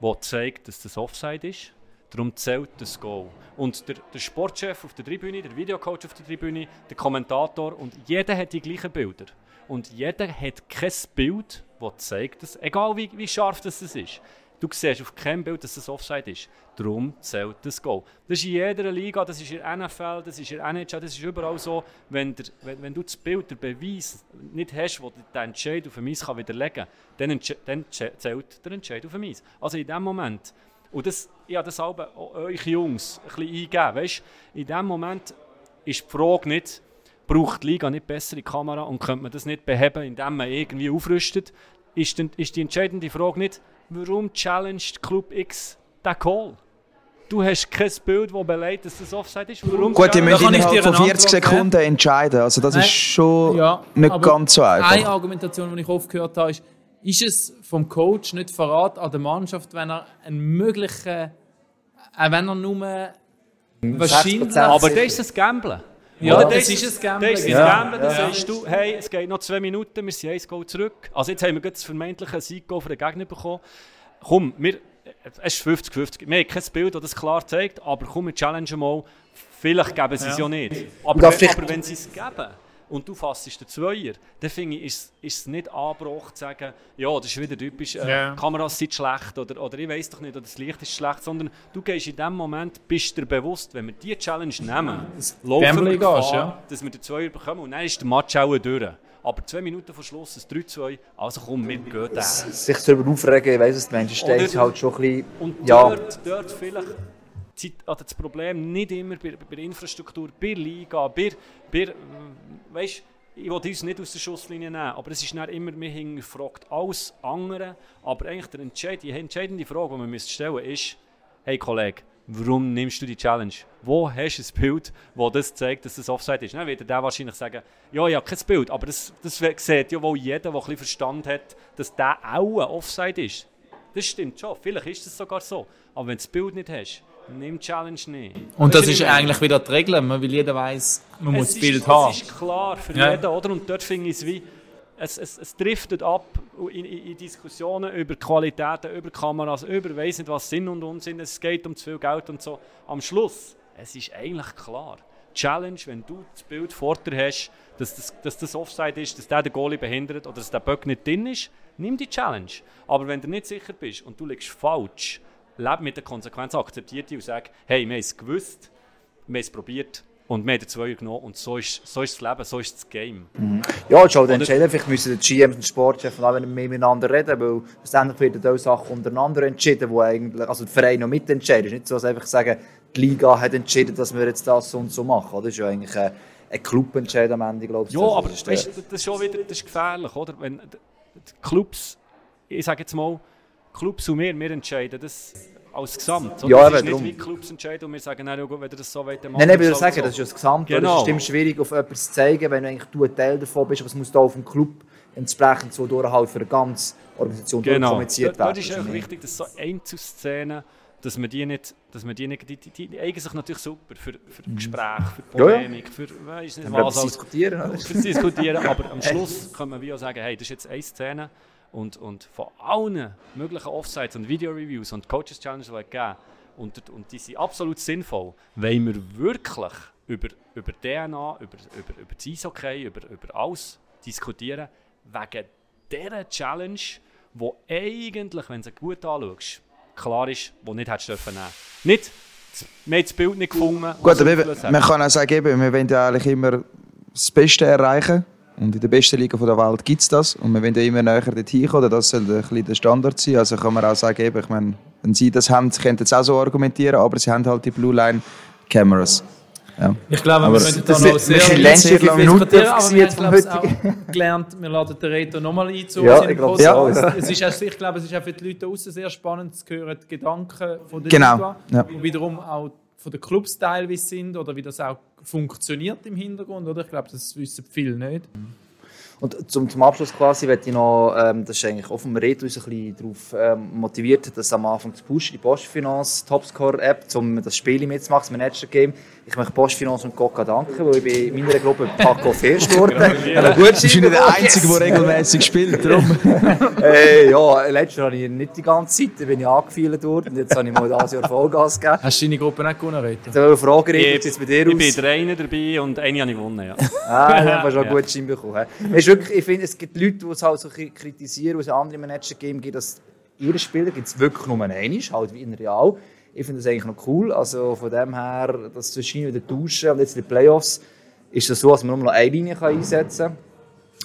das zeigt, dass das Offside ist, darum zählt das Goal. Und der, der Sportchef auf der Tribüne, der Videocoach auf der Tribüne, der Kommentator und jeder hat die gleichen Bilder und jeder hat kein Bild, das zeigt, dass, egal wie, wie scharf das ist, du siehst auf keinem Bild, dass es Offside ist. Darum zählt das Goal. Das ist in jeder Liga, das ist in der NFL, das ist in der NHL, das ist überall so, wenn, der, wenn, wenn du das Bild, den Beweis nicht hast, wo der Entscheid auf den Eis widerlegen kann, dann, zählt der Entscheid auf den Eis. Also in dem Moment, und das, ich habe das auch euch Jungs ein bisschen eingegeben, weißt, in dem Moment ist die Frage nicht, braucht die Liga nicht bessere Kamera und könnte man das nicht beheben, indem man irgendwie aufrüstet, ist, die, ist die entscheidende Frage nicht, warum challenged Club X den Call? Du hast kein Bild, das beleidigt, dass das Offside ist. Warum Gut, ihr müsst innerhalb von 40 Sekunden entscheiden. Also das Nein. ist schon ja, nicht ganz so einfach. Eine Argumentation, die ich oft gehört habe, ist, ist es vom Coach nicht Verrat an der Mannschaft, wenn er einen möglichen, äh, wenn er nur wahrscheinlich... Aber das ist das Gamblen. Ja, das, das ist ein Gambling. Das ist ein Gambling, da sagst du, hey, es geht noch zwei Minuten, wir sind eins Goal zurück. Also jetzt haben wir das vermeintliche Sieg für den Gegner bekommen. Komm, wir, es ist 50-50. Wir haben kein Bild, das das klar zeigt, aber komm, wir challengen mal. Vielleicht geben sie es ja nicht. Aber, aber wenn sie es geben und du fassest den Zweier, dann finde ich, ist, ist es nicht angebracht zu sagen, ja, das ist wieder typisch, äh, yeah. Kameras sind schlecht oder, oder ich weiß doch nicht, oder das Licht ist schlecht, sondern du gehst in dem Moment, bist dir bewusst, wenn wir diese Challenge nehmen, laufen wir Gefahr, ja. dass wir den Zweier bekommen und dann ist der Match auch durch. Aber zwei Minuten vor Schluss, ein 3-2, also komm, wir gehen da. Sich darüber aufregen, ich weiss es, die Menschen stehen halt schon ein bisschen... Und dort, ja. dort vielleicht also das Problem nicht immer bei, bei Infrastruktur, bei Liga, bei, bei weißt, ich will uns nicht aus der Schusslinie nehmen, aber es ist nicht immer, wir hinterfragt alles andere, aber eigentlich der Entscheid, die entscheidende Frage, die wir stellen ist, hey Kollege, warum nimmst du die Challenge? Wo hast du ein Bild, das das zeigt, dass es Offside ist? Dann wird der wahrscheinlich sagen, ja, ja, kein Bild, aber das, das sieht ja wohl jeder, der ein bisschen Verstand hat, dass der auch Offside ist. Das stimmt schon, vielleicht ist es sogar so, aber wenn du das Bild nicht hast, Nimm Challenge nicht. Und das, das ist eigentlich wieder die Regel, weil jeder weiß, man muss das Bild haben. Das ist klar für ja. jeden, oder? Und dort finde ich es wie, es, es, es driftet ab in, in, in, Diskussionen über Qualitäten, über Kameras, über weiss nicht was Sinn und Unsinn, es geht um zu viel Geld und so. Am Schluss, es ist eigentlich klar. Challenge, wenn du das Bild vor dir hast, dass das, dass das Offside ist, dass der den Goalie behindert oder dass der Böck nicht drin ist, nimm die Challenge. Aber wenn du nicht sicher bist und du liegst falsch, lebe mit der Konsequenz, akzeptiert die und sage, hey, wir haben es gewusst, wir haben es probiert und wir haben den Zweier genommen und so ist, so ist das Leben, so ist das Game. Mhm. Ja, schon entscheiden, vielleicht müssen die GM und der Sportchef mehr miteinander reden, weil letztendlich werden auch Sachen untereinander entschieden, wo eigentlich, also der Verein noch mitentscheidet. Es ist nicht so, dass einfach sagen, die Liga hat entschieden, dass wir jetzt das und so machen. Das ist ja eigentlich ein, ein Clubentscheid am Ende, glaube ich. Ja, aber das ist, weißt, das ist schon wieder das ist gefährlich, oder? Wenn die Clubs, ich sage jetzt mal, Clubs und wir, wir entscheiden das als Gesamt. Oder? Ja, das ist nicht wie Clubs entscheiden und wir sagen, nein, gut, wenn ihr das so wollt, dann Nein, nein, ich würde sagen, so. das ist ja das Gesamt. Genau. Es ist immer schwierig, auf etwas zu zeigen, wenn du eigentlich du ein Teil davon bist, aber es muss da auf dem Club entsprechend so durch halt für eine ganze Organisation genau. kommuniziert werden. Genau, das ist wichtig, dass so Einzelszenen dass man die nicht, dass man die nicht, die, die, die eignen sich natürlich super für, für mhm. Gespräche, für Polemik, für, weiß nicht was. Alles, diskutieren. Für diskutieren, aber am Schluss kann man wie auch sagen, hey, das ist jetzt eine Szene und, und von allen möglichen Offsites und Video-Reviews und Coaches Challenge, die es gegeben und, und die sind absolut sinnvoll, weil wir wirklich über, über DNA, über, über, über das Eishockey, über, über alles diskutieren, wegen dieser Challenge, wo eigentlich, wenn du sie gut anschaust, klar ist, die nicht hättest dürfen nehmen. Nicht, wir haben das Bild nicht gefunden. Gut, aber man kann auch sagen, wir wollen ja eigentlich immer das Beste erreichen. Und in der besten Liga der Welt gibt es das. Und wir wollen ja immer näher dorthin kommen. Das soll ein bisschen der Standard sein. Also kann man auch sagen, ich meine, wenn sie das haben, sie können es auch so argumentieren, aber sie haben halt die Blue Line Cameras. Ja. Ich glaube, aber wir können da noch sehr, sehr, sehr viel diskutieren, aber wir haben gelernt, wir laden den Reto nochmal ein zu ja, ich glaube, ja. es ist auch, Ich glaube, es ist auch für die Leute außen sehr spannend zu hören, die Gedanken von der genau. Liga, ja. und wiederum auch von den Clubs teilweise sind oder wie das auch funktioniert im Hintergrund. Oder? Ich glaube, das wissen viele nicht. Und zum, zum Abschluss quasi ich noch, ähm, das ist eigentlich vom Reto uns ein bisschen darauf ähm, motiviert, dass am Anfang zu pushen, die Postfinance Topscore App, um das Spiel mitzumachen, das Manager-Game. Ich möchte Postfinance und Coca danken, weil ich bin in meiner Gruppe Paco First geworden. gut du bist nicht der Einzige, der regelmäßig spielt. Darum. hey, ja, letztes Jahr habe ich nicht die ganze Zeit, bin ich angefeilt worden und jetzt habe ich mal das Jahr Vollgas gegeben. Hast du deine Gruppe nicht gewonnen, Reto? Ich habe Frage, Reto, wie es bei dir aus? Ich bin der dabei und eine habe ich gewonnen, ja. ah, dann hast du auch ja. gut Schein bekommen. Ist wirklich, ich finde, es gibt Leute, die es halt so kritisieren, die es andere Manager geben, dass ihre Spieler gibt es wirklich nur einen, halt wie in Real. Ich finde das eigentlich noch cool. Also von dem her, das zwischen wieder tauschen und jetzt in den Playoffs ist es so, dass man nur noch eine Linie kann einsetzen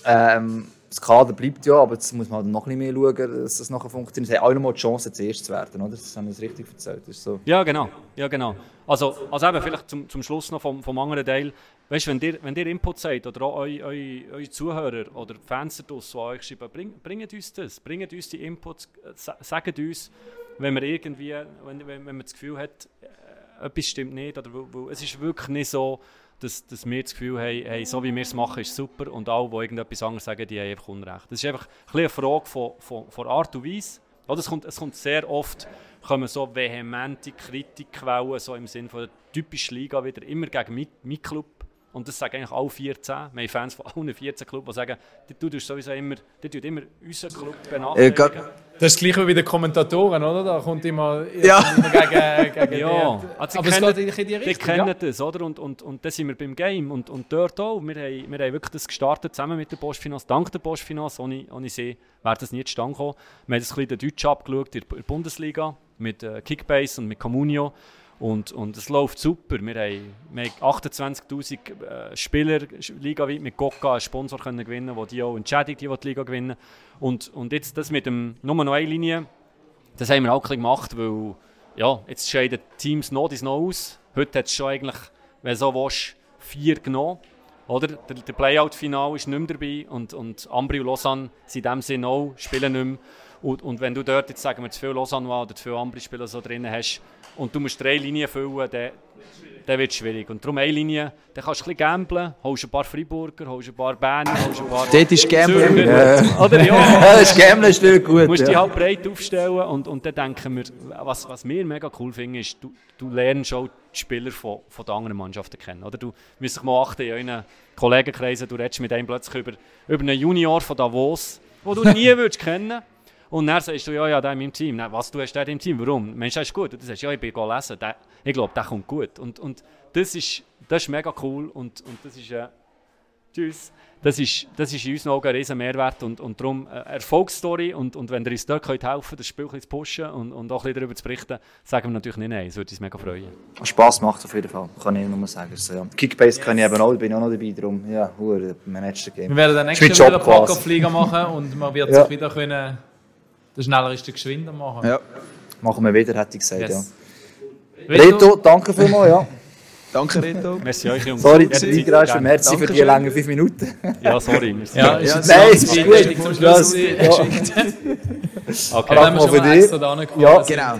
kann. Ähm, das Kader bleibt ja, aber jetzt muss man halt noch ein mehr schauen, dass das nachher funktioniert. Sie haben auch noch mal die Chance, zuerst zu werden, oder? Das haben wir richtig erzählt. Das ist so. Ja, genau. Ja, genau. Also, also eben vielleicht zum, zum Schluss noch vom, vom anderen Teil. Weißt du, wenn ihr, wenn ihr Input seid oder auch eure, eure, Zuhörer oder Fans draussen, die euch schreiben, bring, bringt uns das, bringt uns die Inputs, sagt uns, wenn man irgendwie, wenn, wenn, man das Gefühl hat, äh, etwas stimmt nicht, oder wo, wo, es ist wirklich nicht so, dass, dass wir das Gefühl haben, hey, so wie wir es machen, ist super und alle, die irgendetwas anderes sagen, die haben einfach Unrecht. Das ist einfach ein eine Frage von, von, von Art und Weise. Oder es, kommt, es kommt sehr oft kommen so vehemente Kritikquellen, so im Sinne von der typischen Liga wieder, immer gegen meinen Club. Und das sagen eigentlich alle 14. Wir haben Fans von allen 14 Clubs, die sagen, du tust sowieso immer, die tut immer unseren Club benachteiligen. Das ist gleich wie die Kommentatoren, oder? Da kommt immer, ja. immer gegen, gegen ja. Also Aber kennen, es geht in die Richtung. Die kennen ja. das, oder? Und, und, und da sind wir beim Game. Und, und dort auch. Wir haben, wir haben wirklich das gestartet, zusammen mit der Postfinance. Dank der Postfinance, ohne, ohne sie wäre das nie zustande gekommen. Wir haben das ein bisschen den Deutsch abgeschaut in der Bundesliga mit äh, Kickbase und mit Communio. Und, und es läuft super. Wir haben, haben 28'000 äh, Spieler ligaweit mit Gokka einen Sponsor können gewinnen können, die auch entschädigt, die, die Liga gewinnen. Und, und jetzt das mit dem nur noch eine Linie, das haben wir auch gemacht, weil ja, jetzt scheiden Teams noch das noch aus. Heute hat es schon eigentlich, wenn so willst, vier genommen. Oder? Der, der Playout-Final ist nicht mehr dabei und, und Ambri und Lausanne sind in dem Sinne auch, spielen nicht mehr. Und, und wenn du dort jetzt sagen wir, zu viel Lausanne oder zu viele andere Spieler so drin hast und du musst drei Linien füllen, dann, dann wird es schwierig. Und darum eine Linie, dann kannst du ein bisschen gamblen, holst ein paar Freiburger, holst ein paar Berner, holst ein paar Dort ist Gamblen. Ja. Oder ja. das ist Gamblen ist gut. Du musst ja. dich halt breit aufstellen und, und dann denken wir, was, was wir mega cool finden, ist, du, du lernst auch die Spieler von, von den anderen Mannschaften kennen. Oder du musst dich mal achten, in euren Kollegenkreisen, du redest mit einem plötzlich über, über einen Junior von Davos, den du nie würdest kennen und dann sagst du, ja, ja, der in meinem Team. Dann, was, du hast den im Team? Warum? Mensch, das ist gut. Und du sagst, ja, ich bin lesen. Der, ich glaube, der kommt gut. Und, und das, ist, das ist mega cool. Und, und das ist, äh, tschüss. Das ist, das ist in unseren Augen ein riesen Mehrwert und, und darum eine Erfolgsstory. Und, und wenn ihr uns dort könnt helfen das Spiel zu pushen und, und auch ein darüber zu berichten, sagen wir natürlich nicht nein. Das würde uns mega freuen. Spass macht auf jeden Fall, kann ich nur sagen. So, ja. Kickbase yes. kann ich eben auch, bin ich auch noch dabei. Darum, ja, hure, Manager Game. Wir werden dann nächstes Mal wieder Podcast-Flieger machen und man wird ja. sich wieder können der schneller ist der geschwinder machen. Ja. Machen wir wieder, hätte ich gesagt, yes. ja. Reto, danke vielmals, ja. Danke, Reto. Merci euch, Jungs. Sorry, dass du eingreifst. Merci für die langen fünf Minuten. Ja, sorry. Ja, ja, nein, es ist gut. Das, ja. Okay, dann haben wir schon mal extra da Ja, genau.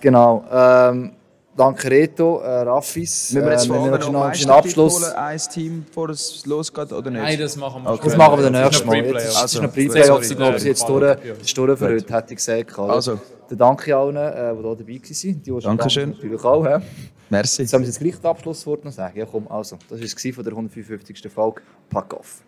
Genau. Ähm, danke Reto, äh, Raffis. Müssen wir jetzt äh, wir noch einen Abschluss holen, ein Team, bevor es losgeht, oder nicht? Nein, das machen wir. Okay. Das machen wir dann nächstes Mal. Jetzt also, ist noch Pre-Playoffs, ich glaube, es jetzt durch, ist durch für heute, hätte ich gesagt. Also. Dann danke allen, äh, die hier dabei waren. Die, Dankeschön. Natürlich auch. He? Merci. Jetzt haben wir jetzt gleich das Abschlusswort noch sagen. Ja, komm, also, das war es von der 155. Folge. Pack off.